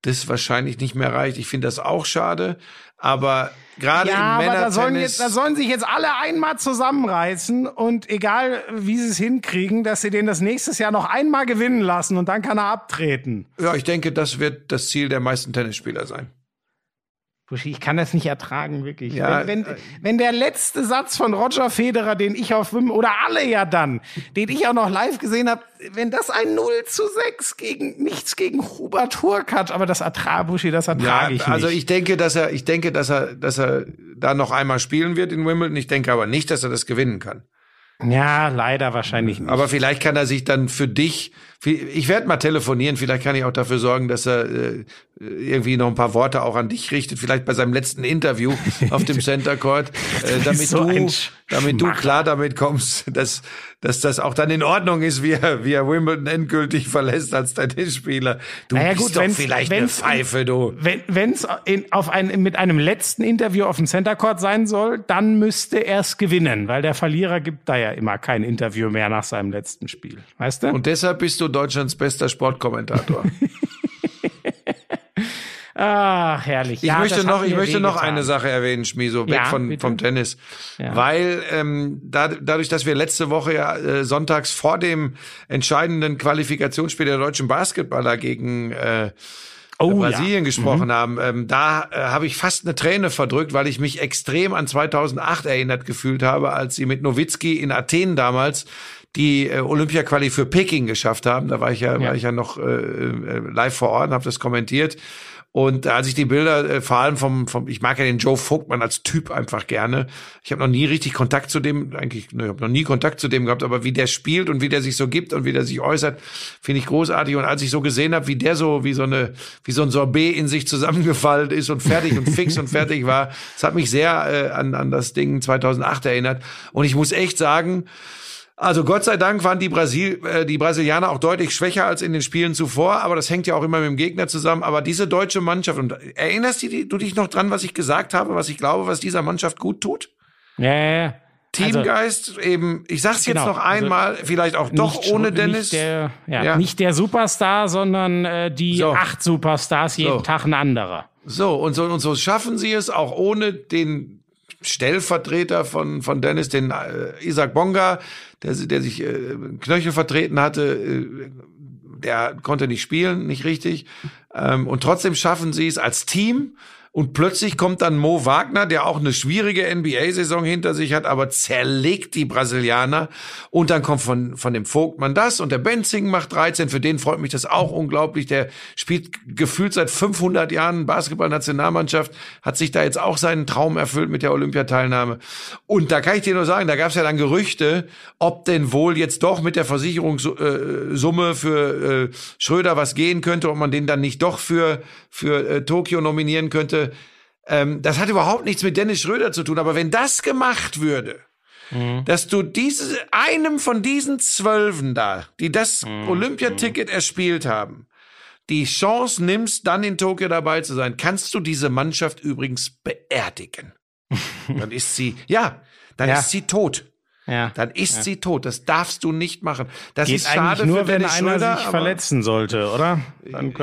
das wahrscheinlich nicht mehr reicht. Ich finde das auch schade, aber gerade Ja, im aber da sollen, Männertennis, jetzt, da sollen sich jetzt alle einmal zusammenreißen und egal wie sie es hinkriegen, dass sie den das nächstes Jahr noch einmal gewinnen lassen und dann kann er abtreten. ja, ich denke, das wird das Ziel der meisten Tennisspieler sein. Buschi, ich kann das nicht ertragen, wirklich. Ja, wenn, wenn, wenn der letzte Satz von Roger Federer, den ich auf Wim- oder alle ja dann, den ich auch noch live gesehen habe, wenn das ein 0 zu 6 gegen nichts gegen Hubert Hurkacz, aber das ertrage Buschi, das ertrage ich also nicht. ich denke, dass er, ich denke, dass er, dass er da noch einmal spielen wird in Wimbledon. Ich denke aber nicht, dass er das gewinnen kann. ja, leider wahrscheinlich nicht. Aber vielleicht kann er sich dann für dich, ich werde mal telefonieren, vielleicht kann ich auch dafür sorgen, dass er äh, irgendwie noch ein paar Worte auch an dich richtet, vielleicht bei seinem letzten Interview auf dem Center Court, äh, damit so du, damit du klar damit kommst, dass, dass das auch dann in Ordnung ist, wie er, wie er Wimbledon endgültig verlässt als Tennisspieler. Du Naja, bist gut, doch wenn's- vielleicht wenn's- eine Pfeife, du. Wenn es auf ein, mit einem letzten Interview auf dem Center Court sein soll, dann müsste er es gewinnen, weil der Verlierer gibt da ja immer kein Interview mehr nach seinem letzten Spiel. Weißt du? Und deshalb bist du Deutschlands bester Sportkommentator. Ach, herrlich. Ich Ja, möchte noch, ich möchte noch eine Sache erwähnen, Schmieso, weg Ja, von, bitte. vom Tennis. Ja. Weil ähm, da, dadurch, dass wir letzte Woche ja äh, sonntags vor dem entscheidenden Qualifikationsspiel der deutschen Basketballer gegen äh, Oh, Brasilien ja. gesprochen haben, ähm, da äh, habe ich fast eine Träne verdrückt, weil ich mich extrem an 2008 erinnert gefühlt habe, als sie mit Nowitzki in Athen damals die äh, Olympia-Quali für Peking geschafft haben. Da war ich ja, Ja. war ich ja noch äh, äh, live vor Ort und habe das kommentiert. Und als ich die Bilder, äh, vor allem vom, vom, ich mag ja den Joe Vogtmann als Typ einfach gerne. Ich habe noch nie richtig Kontakt zu dem, eigentlich, ne, ich habe noch nie Kontakt zu dem gehabt, aber wie der spielt und wie der sich so gibt und wie der sich äußert, finde ich großartig. Und als ich so gesehen habe, wie der so, wie so eine, wie so ein Sorbet in sich zusammengefallen ist und fertig und fix und fertig war, das hat mich sehr äh, an, an das Ding 2008 erinnert. Und ich muss echt sagen, also Gott sei Dank waren die, Brasil, äh, die Brasilianer auch deutlich schwächer als in den Spielen zuvor, aber das hängt ja auch immer mit dem Gegner zusammen. Aber diese deutsche Mannschaft, und erinnerst du, dich noch dran, was ich gesagt habe, was ich glaube, was dieser Mannschaft gut tut? Ja, ja, ja. Teamgeist, eben, ich sag's Genau, jetzt noch also einmal, vielleicht auch doch Nicht ohne schon- Dennis. Nicht der, ja, Ja. nicht der Superstar, sondern äh, die So. acht Superstars, jeden So. Tag ein anderer. So, und so, und so schaffen sie es auch ohne den Stellvertreter von, von Dennis, den äh, Isaac Bonga, der, der sich äh, Knöchel vertreten hatte, äh, der konnte nicht spielen, nicht richtig. Ähm, und trotzdem schaffen sie es als Team. Und plötzlich kommt dann Mo Wagner, der auch eine schwierige NBA-Saison hinter sich hat, aber zerlegt die Brasilianer. Und dann kommt von, von dem Vogtmann das und der Benzing macht 13. Für den freut mich das auch unglaublich. Der spielt gefühlt seit 500 Jahren Basketball-Nationalmannschaft, hat sich da jetzt auch seinen Traum erfüllt mit der Olympiateilnahme. Und da kann ich dir nur sagen, da gab es ja dann Gerüchte, ob denn wohl jetzt doch mit der Versicherungssumme für äh, Schröder was gehen könnte, ob man den dann nicht doch für, für äh, Tokio nominieren könnte. Ähm, das hat überhaupt nichts mit Dennis Schröder zu tun. Aber wenn das gemacht würde, dass du diese, einem von diesen Zwölfen da, die das Olympiaticket erspielt haben, die Chance nimmst, dann in Tokio dabei zu sein, kannst du diese Mannschaft übrigens beerdigen. dann ist sie, ja, dann Ja. ist sie tot. Ja. Dann ist sie tot. Das darfst du nicht machen. Das Geht ist schade eigentlich nur, für wenn Dennis einer Schröder. sich verletzen sollte, oder?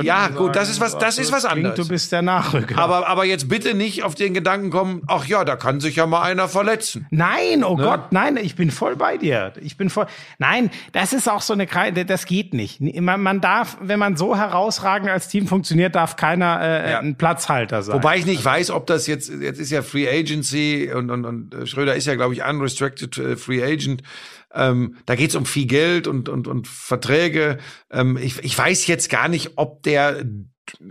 Ja, gut, das ist was- das ist was klingt, anderes. Du bist der Nachrücker. Aber, aber jetzt bitte nicht auf den Gedanken kommen, ach ja, da kann sich ja mal einer verletzen. Nein, Ne? oh Gott, nein, ich bin voll bei dir. Ich bin voll. Nein, das ist auch so eine Kreide, das geht nicht. Man, man darf, wenn man so herausragend als Team funktioniert, darf keiner äh, Ja. ein Platzhalter sein. Wobei ich nicht weiß, ob das jetzt, jetzt ist ja Free Agency und, und, und äh, Schröder ist ja, glaube ich, unrestricted äh, Free Agent. Ähm, da geht's um viel Geld und, und, und Verträge. Ähm, ich, ich weiß jetzt gar nicht, ob der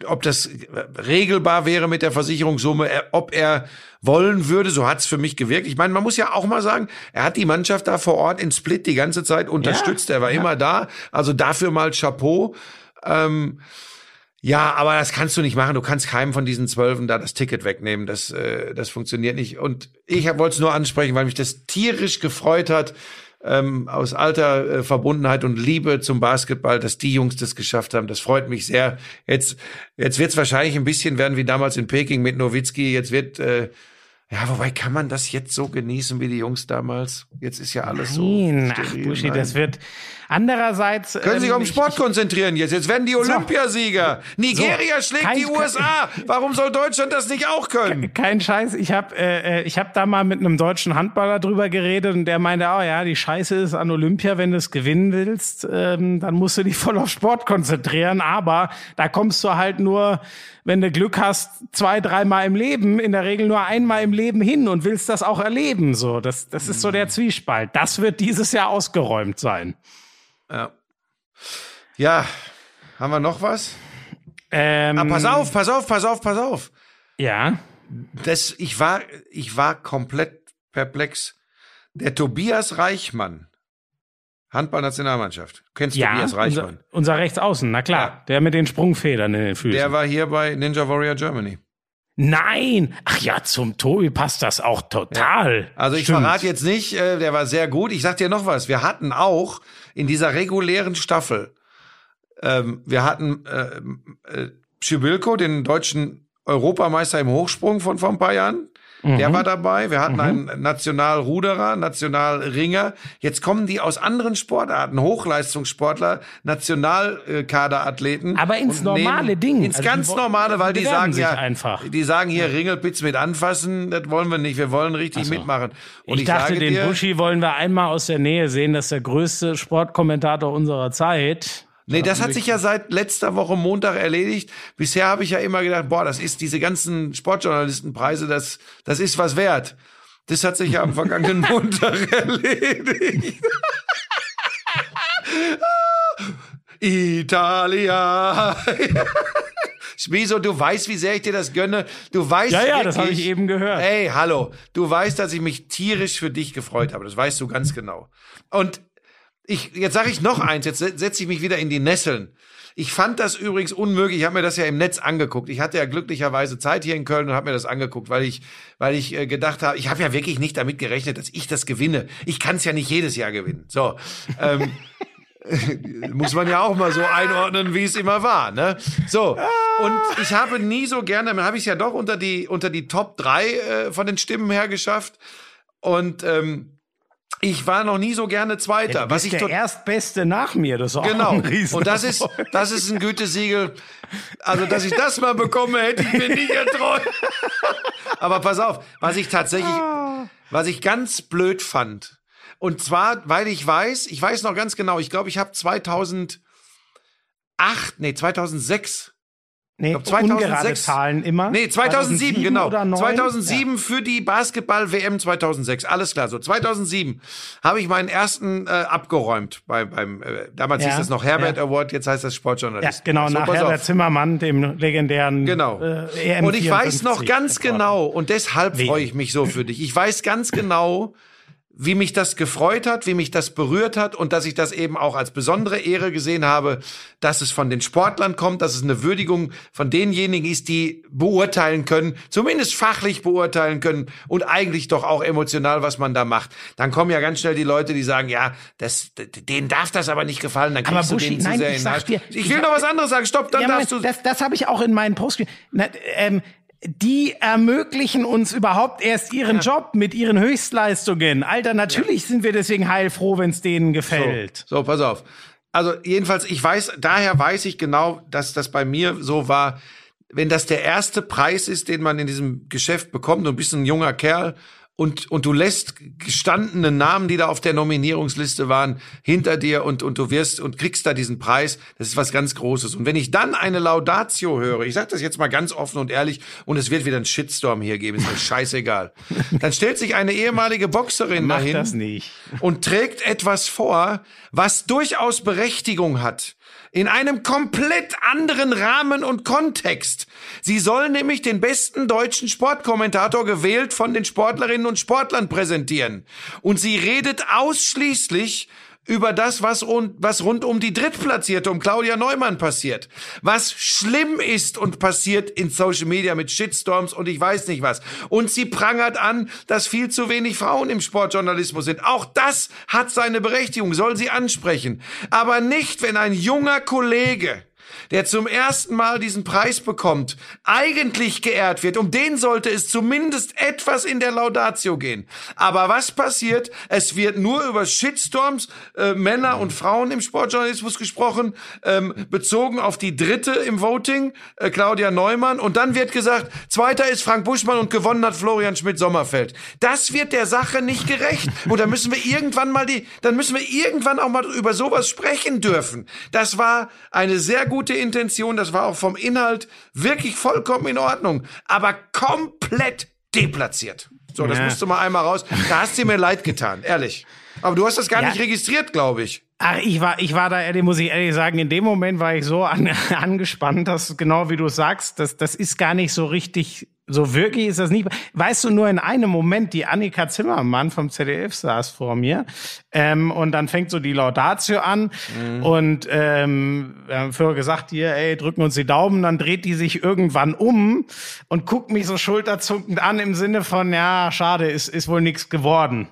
ob das äh, regelbar wäre mit der Versicherungssumme, er- ob er wollen würde, so hat's für mich gewirkt. Ich meine, man muss ja auch mal sagen, er hat die Mannschaft da vor Ort in Split die ganze Zeit unterstützt, er war immer da, also dafür mal Chapeau. Ähm, ja, aber das kannst du nicht machen. Du kannst keinem von diesen Zwölfen da das Ticket wegnehmen. Das, äh, das funktioniert nicht. Und ich wollte es nur ansprechen, weil mich das tierisch gefreut hat, ähm, aus alter äh, Verbundenheit und Liebe zum Basketball, dass die Jungs das geschafft haben. Das freut mich sehr. Jetzt, jetzt wird es wahrscheinlich ein bisschen werden wie damals in Peking mit Nowitzki. Jetzt wird, äh, ja, wobei kann man das jetzt so genießen wie die Jungs damals? Jetzt ist ja alles so. Nein, ach steril. Buschi, Nein. das wird andererseits. Können sich ähm, auf den ich- Sport konzentrieren jetzt. Jetzt werden die Olympiasieger. Nigeria schlägt Kein- die USA. Warum soll Deutschland das nicht auch können? Kein Scheiß. Ich habe äh, ich hab da mal mit einem deutschen Handballer drüber geredet und der meinte, oh ja, die Scheiße ist an Olympia, wenn du es gewinnen willst, ähm, dann musst du dich voll auf Sport konzentrieren. Aber da kommst du halt nur, wenn du Glück hast, zwei, dreimal im Leben, in der Regel nur einmal im Leben hin und willst das auch erleben. So, das, das ist so der Zwiespalt. Das wird dieses Jahr ausgeräumt sein. Ja. Ja, haben wir noch was? Ähm, Ah, pass auf, pass auf, pass auf, pass auf. Ja. Das, ich war, ich war komplett perplex. Der Tobias Reichmann, Handballnationalmannschaft. Kennst du Ja, Tobias unser, Reichmann? unser Rechtsaußen, na klar. Ja. Der mit den Sprungfedern in den Füßen. Der war hier bei Ninja Warrior Germany. Nein! Ach ja, zum Tobi passt das auch total. Also ich Stimmt. verrate jetzt nicht, äh, der war sehr gut. Ich sag dir noch was. Wir hatten auch in dieser regulären Staffel, ähm, wir hatten äh, äh, Schibilko, den deutschen Europameister im Hochsprung von vor ein paar Jahren. Mhm. Der war dabei. Wir hatten einen Nationalruderer, Nationalringer. Jetzt kommen die aus anderen Sportarten, Hochleistungssportler, Nationalkaderathleten. Aber ins normale Ding. Ins Also ganz normale, weil die sagen ja, einfach. die sagen hier Ringelpitz mit anfassen, das wollen wir nicht. Wir wollen richtig mitmachen. Und ich, ich, dachte, den dir, Buschi wollen wir einmal aus der Nähe sehen. Das ist der größte Sportkommentator unserer Zeit. Nee, das hat sich ja seit letzter Woche Montag erledigt. Bisher habe ich ja immer gedacht, boah, das ist diese ganzen Sportjournalistenpreise, das, das ist was wert. Das hat sich ja am vergangenen Montag erledigt. Italia. Wieso? Du weißt, wie sehr ich dir das gönne. Du weißt Ja, ja, wirklich, das habe ich eben gehört. Ey, hallo. Du weißt, dass ich mich tierisch für dich gefreut habe. Das weißt du ganz genau. Und ich, jetzt sage ich noch eins. Jetzt setze ich mich wieder in die Nesseln. Ich fand das übrigens unmöglich. Ich habe mir das ja im Netz angeguckt. Ich hatte ja glücklicherweise Zeit hier in Köln und habe mir das angeguckt, weil ich, weil ich äh, gedacht habe, ich habe ja wirklich nicht damit gerechnet, dass ich das gewinne. Ich kann es ja nicht jedes Jahr gewinnen. So. Ähm, muss man ja auch mal so einordnen, wie es immer war. Ne? So, und ich habe nie so gerne, dann habe ich es ja doch unter die, unter die Top 3 äh, von den Stimmen her geschafft. Und ähm, ich war noch nie so gerne Zweiter. Du was ich der Erstbeste nach mir, das ist auch Genau. ein Riesen Und das ist, das ist ein Gütesiegel. Also, dass ich das mal bekomme, hätte ich mir nicht erträumt. Aber pass auf, was ich tatsächlich, was ich ganz blöd fand. Und zwar, weil ich weiß, ich weiß noch ganz genau, ich glaube, ich habe 2008, nee, 2006 nee, glaub, 2006 ungerade Zahlen immer. Nee, 2007, genau. oder 9? 2007 für die Basketball-WM 2006. Alles klar, so 2007 habe ich meinen ersten äh, abgeräumt. Bei, beim äh, Damals Ja, hieß das noch Herbert ja. Award, jetzt heißt das Ja, Sportjournalist. genau, So, nach pass Herbert auf. Zimmermann, dem legendären Genau. äh, EM und ich weiß noch 54 ganz genau, und deshalb freue ich mich so für dich. Ich weiß ganz genau, wie mich das gefreut hat, wie mich das berührt hat und dass ich das eben auch als besondere Ehre gesehen habe, dass es von den Sportlern kommt, dass es eine Würdigung von denjenigen ist, die beurteilen können, zumindest fachlich beurteilen können und eigentlich doch auch emotional, was man da macht. Dann kommen ja ganz schnell die Leute, die sagen, ja, das, denen darf das aber nicht gefallen, dann Aber kriegst du Buschi, denen zu nein, sehr ich sag dir, Ich ich will hab- noch was anderes sagen, stopp, dann Ja, darfst du... das, das habe ich auch in meinen Post. Na, ähm, die ermöglichen uns überhaupt erst ihren Job mit ihren Höchstleistungen. Alter, natürlich sind wir deswegen heilfroh, wenn es denen gefällt. So, so, pass auf. Also jedenfalls, ich weiß, daher weiß ich genau, dass das bei mir so war. Wenn das der erste Preis ist, den man in diesem Geschäft bekommt, du bist ein junger Kerl und, und du lässt gestandene Namen, die da auf der Nominierungsliste waren, hinter dir und, und du wirst und kriegst da diesen Preis, das ist was ganz Großes. Und wenn ich dann eine Laudatio höre, ich sage das jetzt mal ganz offen und ehrlich, und es wird wieder einen Shitstorm hier geben, ist mir scheißegal. Dann stellt sich eine ehemalige Boxerin Mach dahin das nicht. und trägt etwas vor, was durchaus Berechtigung hat. In einem komplett anderen Rahmen und Kontext. Sie soll nämlich den besten deutschen Sportkommentator gewählt von den Sportlerinnen und Sportlern präsentieren. Und sie redet ausschließlich über das, was, rund, was rund um die Drittplatzierte, um Claudia Neumann passiert. Was schlimm ist und passiert in Social Media mit Shitstorms und ich weiß nicht was. Und sie prangert an, dass viel zu wenig Frauen im Sportjournalismus sind. Auch das hat seine Berechtigung, soll sie ansprechen. Aber nicht, wenn ein junger Kollege der zum ersten Mal diesen Preis bekommt, eigentlich geehrt wird. Um den sollte es zumindest etwas in der Laudatio gehen. Aber was passiert? Es wird nur über Shitstorms, äh, Männer und Frauen im Sportjournalismus gesprochen, ähm, bezogen auf die dritte im Voting, äh, Claudia Neumann. Und dann wird gesagt, zweiter ist Frank Buschmann und gewonnen hat Florian Schmidt-Sommerfeld. Das wird der Sache nicht gerecht. Und da müssen wir irgendwann mal die, dann müssen wir irgendwann auch mal über sowas sprechen dürfen. Das war eine sehr gute Intention. Das war auch vom Inhalt wirklich vollkommen in Ordnung. Aber komplett deplatziert. So, das Ja. musst du mal einmal raus. Da hast du mir leid getan, ehrlich. Aber du hast das gar Ja. nicht registriert, glaube ich. Ach, ich war, ich war da, ehrlich, muss ich ehrlich sagen, in dem Moment war ich so an, angespannt, dass genau wie du sagst, das, das ist gar nicht so richtig, so wirklich ist das nicht. Weißt du, nur in einem Moment, die Annika Zimmermann vom ZDF saß vor mir, ähm, und dann fängt so die Laudatio an und ähm, wir haben vorher gesagt, hier, ey, drücken uns die Daumen, dann dreht die sich irgendwann um und guckt mich so schulterzuckend an im Sinne von, ja, schade, ist, ist wohl nichts geworden.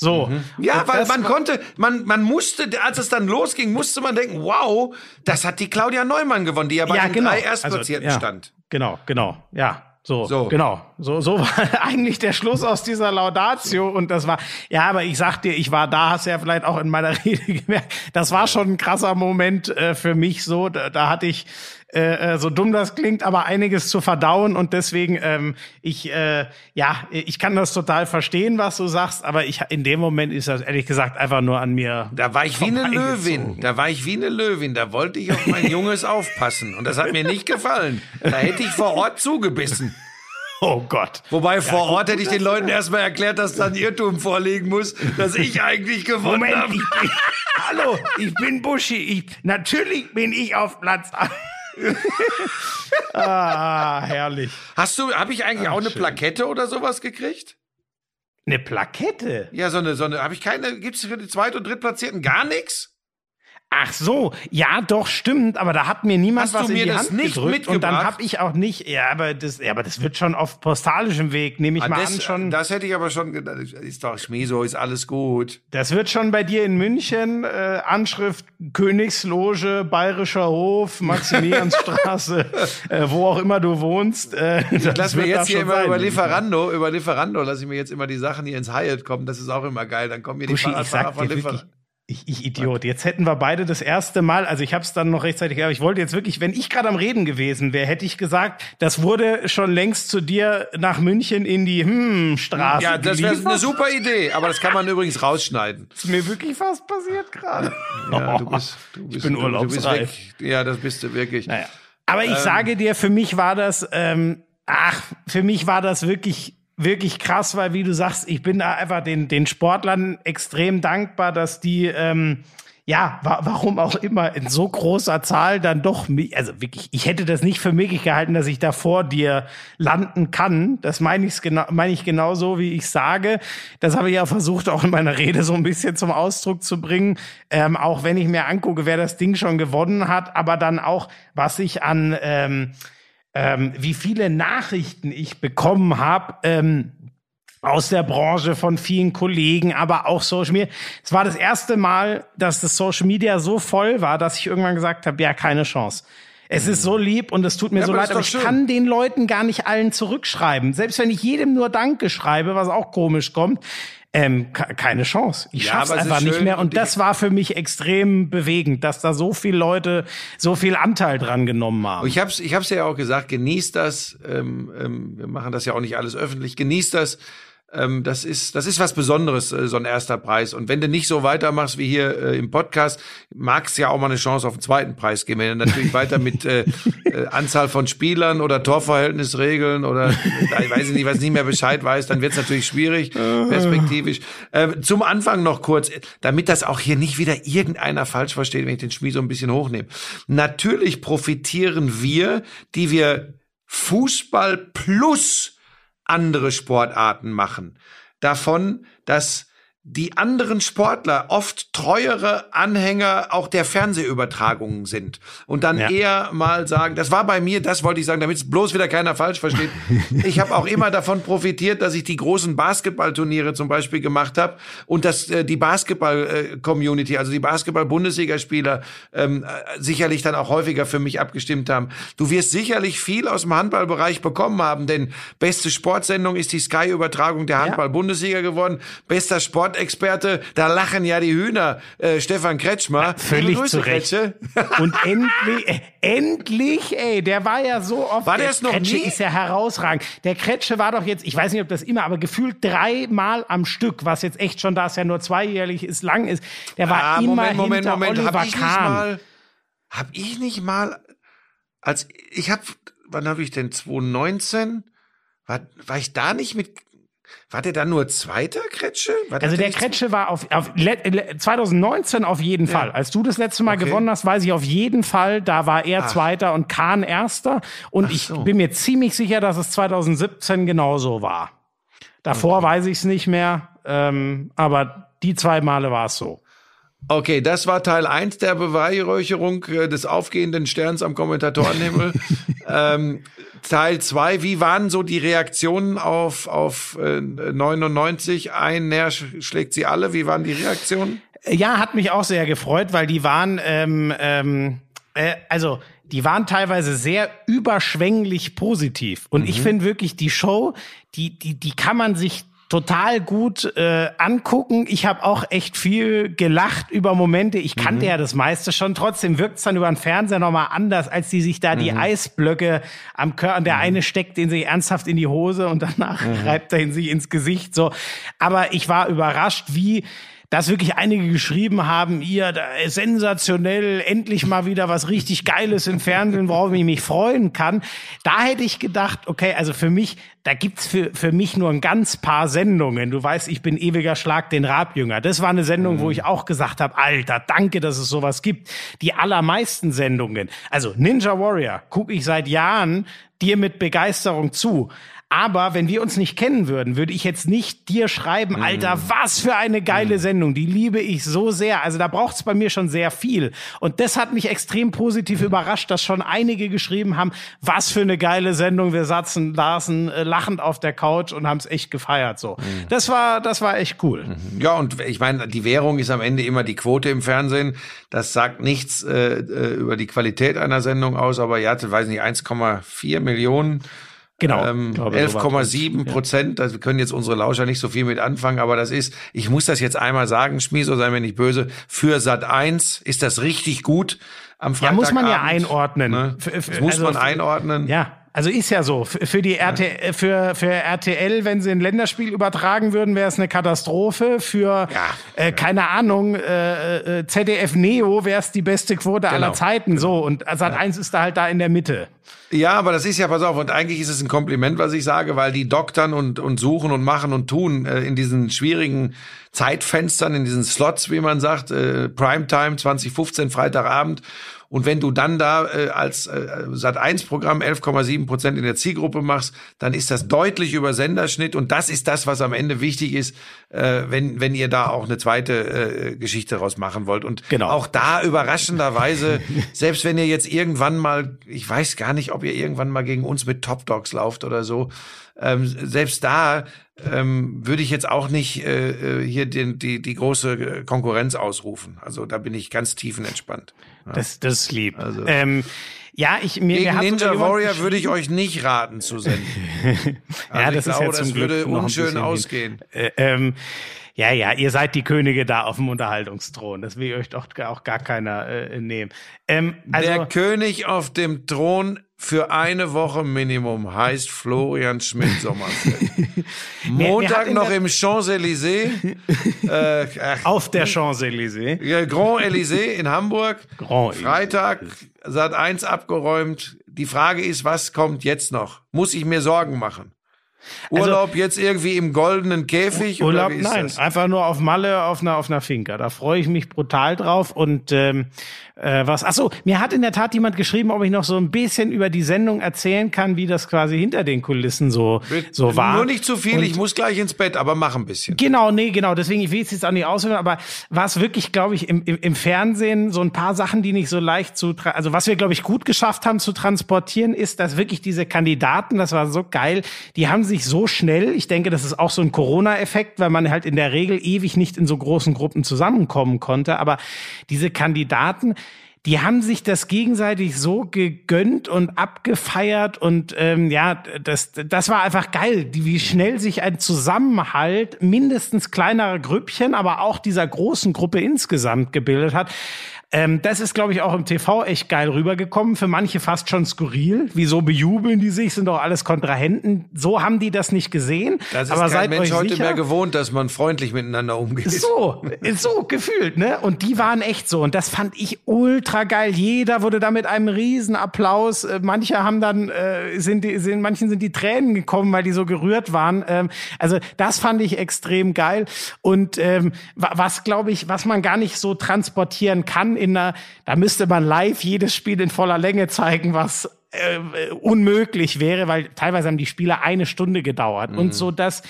So. Ja, Und weil man war- konnte, man, man musste, als es dann losging, musste man denken, wow, das hat die Claudia Neumann gewonnen, die ja bei den drei Erstplatzierten Also, ja, stand. Genau, genau, ja. So, So. genau. So, so war eigentlich der Schluss aus dieser Laudatio und das war, ja, aber ich sag dir, ich war da, hast du ja vielleicht auch in meiner Rede gemerkt, das war schon ein krasser Moment äh, für mich so, da, da hatte ich, äh, äh, so dumm das klingt, aber einiges zu verdauen und deswegen, ähm, ich, äh, ja, ich kann das total verstehen, was du sagst, aber ich, in dem Moment ist das ehrlich gesagt einfach nur an mir. Da war ich wie eine. Löwin. Da war ich wie eine Löwin. Da wollte ich auf mein Junges aufpassen. Und das hat mir nicht gefallen. Da hätte ich vor Ort zugebissen. Oh Gott. Wobei vor Ort hätte ich den Leuten erstmal erklärt, dass da ein Irrtum vorliegen muss, dass ich eigentlich gewonnen Moment, habe. ich bin, hallo, ich bin Buschi. Ich, natürlich bin ich auf Platz. ein. ah, herrlich. Hast du, habe ich eigentlich auch eine Plakette oder sowas gekriegt? Eine Plakette? Ja, so eine, so eine, habe ich keine, gibt's für die Zweit- und Drittplatzierten gar nichts? Ach so, ja, doch stimmt, aber da hat mir niemand Hast du was in mir die das Hand nicht gedrückt und dann habe ich auch nicht, ja, aber das, ja, aber das wird schon auf postalischem Weg, nehme ich Ah, mal das, an schon. das hätte ich aber schon gedacht. Ist doch Schmieso, ist alles gut. Das wird schon bei dir in München äh, Anschrift Königsloge, Bayerischer Hof, Maximiliansstraße, äh, wo auch immer du wohnst. Äh, das Lass mir jetzt hier immer sein, über. Lieferando, über Lieferando, lass ich mir jetzt immer die Sachen hier ins Hyatt kommen. Das ist auch immer geil. Dann kommen hier die Buschi, Fahrradfahrer von Lieferando. Ich, ich Idiot. Jetzt hätten wir beide das erste Mal, also ich habe es dann noch rechtzeitig, aber ich wollte jetzt wirklich, wenn ich gerade am Reden gewesen wäre, hätte ich gesagt, das wurde schon längst zu dir nach München in die hm Straße. Ja, das wäre eine super Idee, aber das kann man übrigens rausschneiden. ist mir wirklich fast passiert gerade. Ja, du bist, du bist, bin du, du bist urlaubsreif. weg. Ja, das bist du wirklich. Naja. Aber ich sage dir, für mich war das, ähm, ach, für mich war das wirklich, wirklich krass, weil wie du sagst, ich bin da einfach den, den Sportlern extrem dankbar, dass die, ähm, ja, wa warum auch immer in so großer Zahl dann doch, also wirklich, ich hätte das nicht für möglich gehalten, dass ich da vor dir landen kann. Das meine ich genau, meine ich genauso, wie ich sage. Das habe ich ja versucht, auch in meiner Rede so ein bisschen zum Ausdruck zu bringen. Ähm, auch wenn ich mir angucke, wer das Ding schon gewonnen hat, aber dann auch, was ich an, ähm, ähm, wie viele Nachrichten ich bekommen habe, ähm, aus der Branche von vielen Kollegen, aber auch Social Media. Es war das erste Mal, dass das Social Media so voll war, dass ich irgendwann gesagt habe, ja, keine Chance. Es ist so lieb und es tut mir Ja, so aber leid, aber ich schön. kann den Leuten gar nicht allen zurückschreiben. Selbst wenn ich jedem nur Danke schreibe, was auch komisch kommt, ähm, ke- keine Chance. Ich Ja, schaff's einfach nicht mehr. und das war für mich extrem bewegend, dass da so viele Leute so viel Anteil dran genommen haben. Ich hab's, ich hab's ja auch gesagt, genießt das. Ähm, ähm, wir machen das ja auch nicht alles öffentlich. Genießt das. Ähm, das ist, das ist was Besonderes, äh, so ein erster Preis. Und wenn du nicht so weitermachst wie hier äh, im Podcast, magst ja auch mal eine Chance auf den zweiten Preis geben. Wenn du natürlich weiter mit äh, äh, Anzahl von Spielern oder Torverhältnisregeln oder äh, ich weiß nicht, was nicht mehr Bescheid weiß, dann wird's natürlich schwierig, perspektivisch. Äh, zum Anfang noch kurz, damit das auch hier nicht wieder irgendeiner falsch versteht, wenn ich den Spiel so ein bisschen hochnehme. Natürlich profitieren wir, die wir Fußball plus andere Sportarten machen. Davon, dass die anderen Sportler oft treuere Anhänger auch der Fernsehübertragungen sind und dann Ja. eher mal sagen, das war bei mir, das wollte ich sagen, damit es bloß wieder keiner falsch versteht. ich habe auch immer davon profitiert, dass ich die großen Basketballturniere zum Beispiel gemacht habe und dass äh, die Basketball-Community, also die Basketball-Bundesligaspieler ähm, äh, sicherlich dann auch häufiger für mich abgestimmt haben. Du wirst sicherlich viel aus dem Handballbereich bekommen haben, denn beste Sportsendung ist die Sky-Übertragung der Handball-Bundesliga geworden. Bester Sportexperte, da lachen ja die Hühner, äh, Stefan Kretschmer. Völlig Liebe Grüße, zu Recht. Kretsche. Und endlich, äh, endlich, ey, der war ja so oft. War der es noch Kretsche nie? ist ja herausragend. Der Kretsche war doch jetzt, ich weiß nicht, ob das immer, aber gefühlt dreimal am Stück, was jetzt echt schon, da es ja nur zweijährlich ist, lang ist. Der war Ah, immer Moment, Moment, hinter Moment. Oliver Hab ich nicht Kahn. mal, hab ich nicht mal, als ich hab, wann habe ich denn 2019? War, war ich da nicht mit? War der dann nur Zweiter Kretsche? War Also der Kretsche war auf, auf le- le- 2019 auf jeden Fall. Als du das letzte Mal Okay. gewonnen hast, weiß ich auf jeden Fall, da war er Zweiter und Kahn Erster. Und ich so. bin mir ziemlich sicher, dass es 2017 genauso war. Davor weiß ich es nicht mehr, ähm, aber die zwei Male war es so. Okay, das war Teil 1 der Beweihräucherung äh, des aufgehenden Sterns am Kommentatorenhimmel. ähm, Teil 2, wie waren so die Reaktionen auf, auf äh, 99? Ein Näher sch- schlägt sie alle. Wie waren die Reaktionen? Ja, hat mich auch sehr gefreut, weil die waren, ähm, ähm, äh, also die waren teilweise sehr überschwänglich positiv. Und Mhm. ich finde wirklich die Show, die, die, die kann man sich total gut äh, angucken. Ich habe auch echt viel gelacht über Momente. Ich kannte Mhm. ja das meiste schon. Trotzdem wirkt es dann über den Fernseher nochmal anders, als die sich da die Mhm. Eisblöcke am Körper, der eine steckt den sich ernsthaft in die Hose und danach Mhm. reibt er ihn sich ins Gesicht. So, aber ich war überrascht, wie dass wirklich einige geschrieben haben, ihr, sensationell, endlich mal wieder was richtig Geiles im Fernsehen, worauf ich mich freuen kann. Da hätte ich gedacht, okay, also für mich, da gibt's für, für mich nur ein ganz paar Sendungen. Du weißt, ich bin ewiger Schlag den Rabjünger. Das war eine Sendung, wo ich auch gesagt habe, Alter, danke, dass es sowas gibt. Die allermeisten Sendungen, also Ninja Warrior, gucke ich seit Jahren dir mit Begeisterung zu. Aber wenn wir uns nicht kennen würden, würde ich jetzt nicht dir schreiben, Alter, was für eine geile Sendung. Die liebe ich so sehr. Also da braucht's bei mir schon sehr viel. Und das hat mich extrem positiv überrascht, dass schon einige geschrieben haben, was für eine geile Sendung. Wir saßen, saßen äh, lachend auf der Couch und haben es echt gefeiert. So, das war, das war echt cool. Ja, und ich meine, die Währung ist am Ende immer die Quote im Fernsehen. Das sagt nichts äh, äh, über die Qualität einer Sendung aus, aber ihr hattet, weiß nicht, 1,4 Millionen. Genau. Ähm, glaube, so war's. 11,7 Prozent. Also wir können jetzt unsere Lauscher nicht so viel mit anfangen, aber das ist, ich muss das jetzt einmal sagen, Schmieso, sei mir nicht böse, für Sat 1 ist das richtig gut am Ja, Freitag. muss man ja einordnen. Ne? Das muss also man einordnen. Ja, also ist ja so. Für die RT, äh, für, für RTL, wenn sie ein Länderspiel übertragen würden, wäre es eine Katastrophe. Für, äh, keine Ahnung, äh, äh, ZDF Neo wäre es die beste Quote aller Genau. Zeiten. So, und Sat 1 ist da halt da in der Mitte. Ja, aber das ist ja, pass auf, und eigentlich ist es ein Kompliment, was ich sage, weil die doktern und, und suchen und machen und tun äh, in diesen schwierigen Zeitfenstern, in diesen Slots, wie man sagt, äh, Primetime 2015, Freitagabend. Und wenn du dann da äh, als äh, Sat1-Programm 11,7 Prozent in der Zielgruppe machst, dann ist das deutlich über Senderschnitt und das ist das, was am Ende wichtig ist, äh, wenn, wenn ihr da auch eine zweite äh, Geschichte raus machen wollt. Und Genau. auch da überraschenderweise, selbst wenn ihr jetzt irgendwann mal, ich weiß gar nicht, ob ihr irgendwann mal gegen uns mit Top Dogs lauft oder so, ähm, selbst da ähm, würde ich jetzt auch nicht äh, äh, hier den, die, die große Konkurrenz ausrufen. Also da bin ich ganz tiefenentspannt. Das, das ist lieb. Also- ähm, ja, ich mir, Gegen Ninja Warrior würde ich euch nicht raten zu senden. Also ja, ich das ist glaube, ja zum das Glück würde unschön ausgehen. Äh, ähm, ja, ja, ihr seid die Könige da auf dem Unterhaltungsthron. Das will euch doch auch gar keiner äh, nehmen. Ähm, also, Der König auf dem Thron für eine Woche Minimum heißt Florian Schmidt-Sommerfeld. Montag noch im Champs-Élysées, äh, ach, auf der Champs-Élysées. ja, Grand Élysée in Hamburg. Grand Freitag, Sat 1 abgeräumt. Die Frage ist, was kommt jetzt noch? Muss ich mir Sorgen machen? Urlaub jetzt irgendwie im goldenen Käfig? Also Urlaub, oder wie ist nein, das? einfach nur auf Malle auf einer auf einer Finca. Da freue ich mich brutal drauf und ähm, äh, was. Ach so, mir hat in der Tat jemand geschrieben, ob ich noch so ein bisschen über die Sendung erzählen kann, wie das quasi hinter den Kulissen so so war. Nur nicht zu viel, Und- ich muss gleich ins Bett, aber mach ein bisschen. Genau, nee, genau. Deswegen, ich will es jetzt auch nicht ausführen, aber was wirklich, glaube ich, im, im, im Fernsehen so ein paar Sachen, die nicht so leicht zu, also was wir, glaube ich, gut geschafft haben zu transportieren, ist, dass wirklich diese Kandidaten, das war so geil, die haben sich so schnell, ich denke, das ist auch so ein Corona-Effekt, weil man halt in der Regel ewig nicht in so großen Gruppen zusammenkommen konnte, aber diese Kandidaten, die haben sich das gegenseitig so gegönnt und abgefeiert und ähm, ja, das, das war einfach geil, wie schnell sich ein Zusammenhalt mindestens kleinerer Grüppchen, aber auch dieser großen Gruppe insgesamt gebildet hat. Ähm, das ist, glaube ich, auch im TV echt geil rübergekommen. Für manche fast schon skurril. Wieso bejubeln die sich? Sind doch alles Kontrahenten. So haben die das nicht gesehen. Das ist aber kein Mensch heute sicher, mehr gewohnt, dass man freundlich miteinander umgeht. so, so gefühlt, ne? Und die waren echt so. Und das fand ich ultra geil. Jeder wurde da mit einem riesen Applaus. Äh, Manche haben dann, äh, sind die, sind, manchen sind die Tränen gekommen, weil die so gerührt waren. Ähm, also das fand ich extrem geil. Und ähm, wa- was, glaube ich, was man gar nicht so transportieren kann in einer, da müsste man live jedes Spiel in voller Länge zeigen, was äh, unmöglich wäre, weil teilweise haben die Spiele eine Stunde gedauert. Und so das,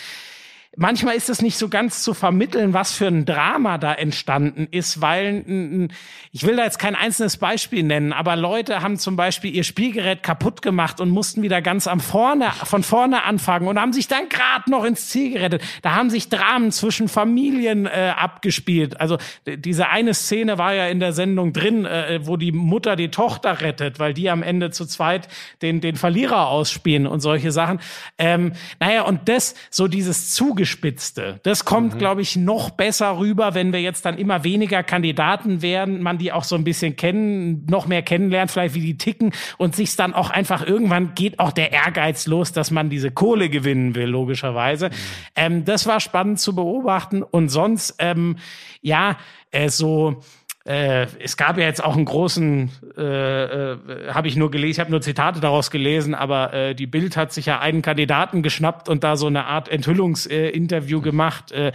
manchmal ist es nicht so ganz zu vermitteln, was für ein Drama da entstanden ist, weil ich will da jetzt kein einzelnes Beispiel nennen, aber Leute haben zum Beispiel ihr Spielgerät kaputt gemacht und mussten wieder ganz am vorne von vorne anfangen und haben sich dann gerade noch ins Ziel gerettet. Da haben sich Dramen zwischen Familien äh, abgespielt. Also diese eine Szene war ja in der Sendung drin, äh, wo die Mutter die Tochter rettet, weil die am Ende zu zweit den den Verlierer ausspielen und solche Sachen. Ähm, naja, und das so dieses Zugeständnis zugespitzte. Das kommt, Mhm. glaube ich, noch besser rüber, wenn wir jetzt dann immer weniger Kandidaten werden, man die auch so ein bisschen kennen, noch mehr kennenlernt, vielleicht wie die ticken und sich dann auch einfach irgendwann geht auch der Ehrgeiz los, dass man diese Kohle gewinnen will, logischerweise. Ähm, das war spannend zu beobachten und sonst, ähm, ja, äh, so äh, es gab ja jetzt auch einen großen, äh, äh, habe ich nur gelesen, ich habe nur Zitate daraus gelesen, aber äh, die Bild hat sich ja einen Kandidaten geschnappt und da so eine Art Enthüllungsinterview äh, gemacht. Äh,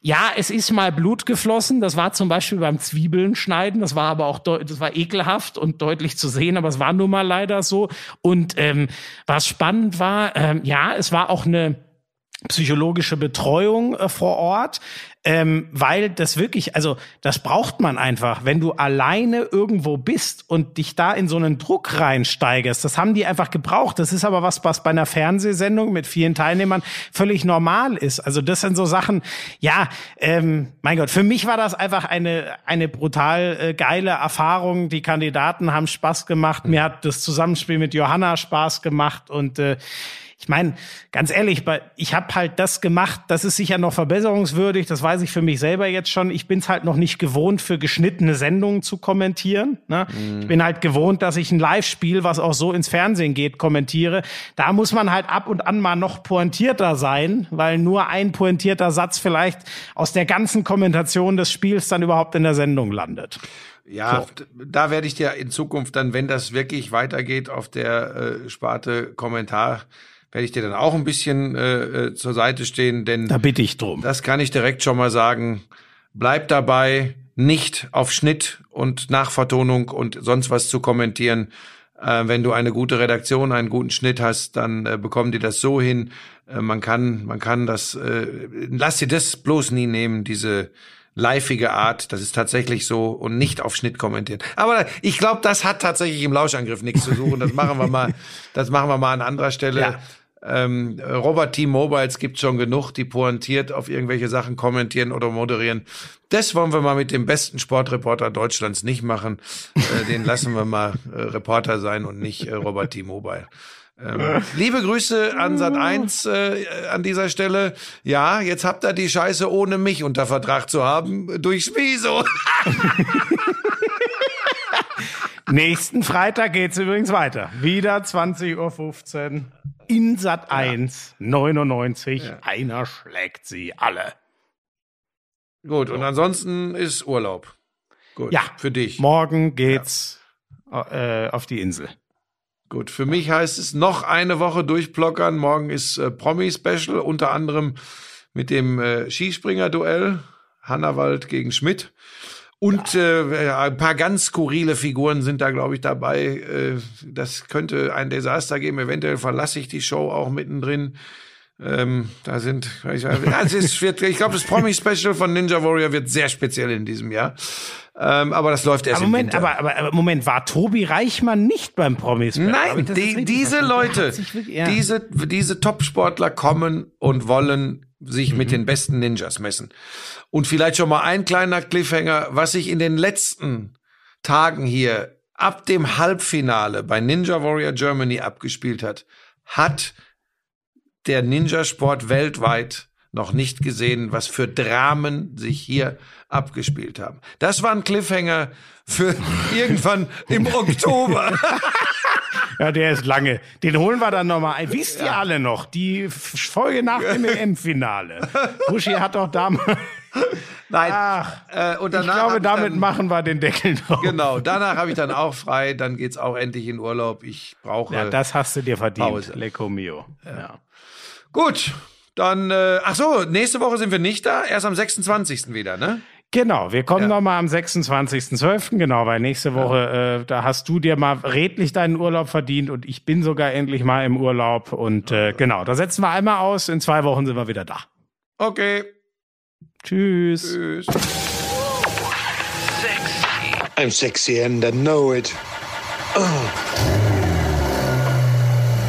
ja, es ist mal Blut geflossen. Das war zum Beispiel beim Zwiebeln schneiden. Das war aber auch, das war ekelhaft und deutlich zu sehen, aber es war nun mal leider so. Und ähm, was spannend war, ähm, ja, es war auch eine psychologische Betreuung äh, vor Ort, ähm, weil das wirklich, also das braucht man einfach, wenn du alleine irgendwo bist und dich da in so einen Druck reinsteigerst. Das haben die einfach gebraucht. Das ist aber was, was bei einer Fernsehsendung mit vielen Teilnehmern völlig normal ist. Also das sind so Sachen, ja, ähm, mein Gott, für mich war das einfach eine, eine brutal äh, geile Erfahrung. Die Kandidaten haben Spaß gemacht. Mir hat das Zusammenspiel mit Johanna Spaß gemacht und äh, ich meine, ganz ehrlich, ich habe halt das gemacht, das ist sicher noch verbesserungswürdig, das weiß ich für mich selber jetzt schon. Ich bin es halt noch nicht gewohnt, für geschnittene Sendungen zu kommentieren. Ne? Ich bin halt gewohnt, dass ich ein Live-Spiel, was auch so ins Fernsehen geht, kommentiere. Da muss man halt ab und an mal noch pointierter sein, weil nur ein pointierter Satz vielleicht aus der ganzen Kommentation des Spiels dann überhaupt in der Sendung landet. Ja, d- da werde ich dir in Zukunft dann, wenn das wirklich weitergeht auf der äh, Sparte Kommentar, werde ich dir dann auch ein bisschen äh, äh, zur Seite stehen, denn Da bitte ich drum. das kann ich direkt schon mal sagen. Bleib dabei, nicht auf Schnitt und Nachvertonung und sonst was zu kommentieren. Äh, wenn du eine gute Redaktion, einen guten Schnitt hast, dann äh, bekommen die das so hin. Äh, man kann, man kann das, äh, lass dir das bloß nie nehmen, diese liveige Art. Das ist tatsächlich so und nicht auf Schnitt kommentieren. Aber ich glaube, das hat tatsächlich im Lauschangriff nichts zu suchen. Das machen wir mal, das machen wir mal an anderer Stelle. Ja. Ähm, Robert T-Mobiles gibt schon genug, die pointiert auf irgendwelche Sachen kommentieren oder moderieren. Das wollen wir mal mit dem besten Sportreporter Deutschlands nicht machen. Äh, den lassen wir mal äh, Reporter sein und nicht äh, Robert T-Mobile. Ähm, liebe Grüße an Sat 1 äh, an dieser Stelle. Ja, jetzt habt ihr die Scheiße ohne mich unter Vertrag zu haben durch Schmiso. Nächsten Freitag geht's übrigens weiter. Wieder 20.15 Uhr in Sat 1 99. Einer schlägt sie alle. Gut, und ansonsten ist Urlaub. Gut, Ja, für dich. Morgen geht's äh, auf die Insel. Gut, für mich heißt es noch eine Woche durchblockern. Morgen ist äh, Promi-Special, unter anderem mit dem äh, Skispringer-Duell. Hannawald gegen Schmidt. Und äh, ein paar ganz skurrile Figuren sind da, glaube ich, dabei. Äh, das könnte ein Desaster geben. Eventuell verlasse ich die Show auch mittendrin. Ähm, da sind, ich, also es wird, ich glaube, das Promi-Special von Ninja Warrior wird sehr speziell in diesem Jahr. Ähm, aber das läuft erst Aber im Moment, Winter. aber, aber, Moment, war Tobi Reichmann nicht beim Promis? Nein, ich die, diese Leute, wirklich- ja. diese, diese Top-Sportler kommen und wollen sich Mhm. mit den besten Ninjas messen. Und vielleicht schon mal ein kleiner Cliffhanger, was sich in den letzten Tagen hier ab dem Halbfinale bei Ninja Warrior Germany abgespielt hat, hat der Ninja-Sport weltweit noch nicht gesehen, was für Dramen sich hier abgespielt haben. Das war ein Cliffhanger für irgendwann im Oktober. Ja, der ist lange. Den holen wir dann nochmal ein. Wisst ihr alle noch? Die Folge nach dem EM-Finale. Buschi hat doch damals. Nein. Ach, äh, und ich danach glaube, ich damit dann, machen wir den Deckel drauf. Genau, danach habe ich dann auch frei, dann geht's auch endlich in Urlaub. Ich brauche Ja, das hast du dir verdient, Pause. Lecco mio. Ja. Gut, dann äh, ach so, nächste Woche sind wir nicht da, erst am 26. wieder, ne? Genau, wir kommen Ja. noch mal am 26.12. Genau, weil nächste Woche, äh, da hast du dir mal redlich deinen Urlaub verdient und ich bin sogar endlich mal im Urlaub. Und äh, genau, da setzen wir einmal aus. In zwei Wochen sind wir wieder da. Okay. Tschüss. Tschüss. I'm sexy and I know it.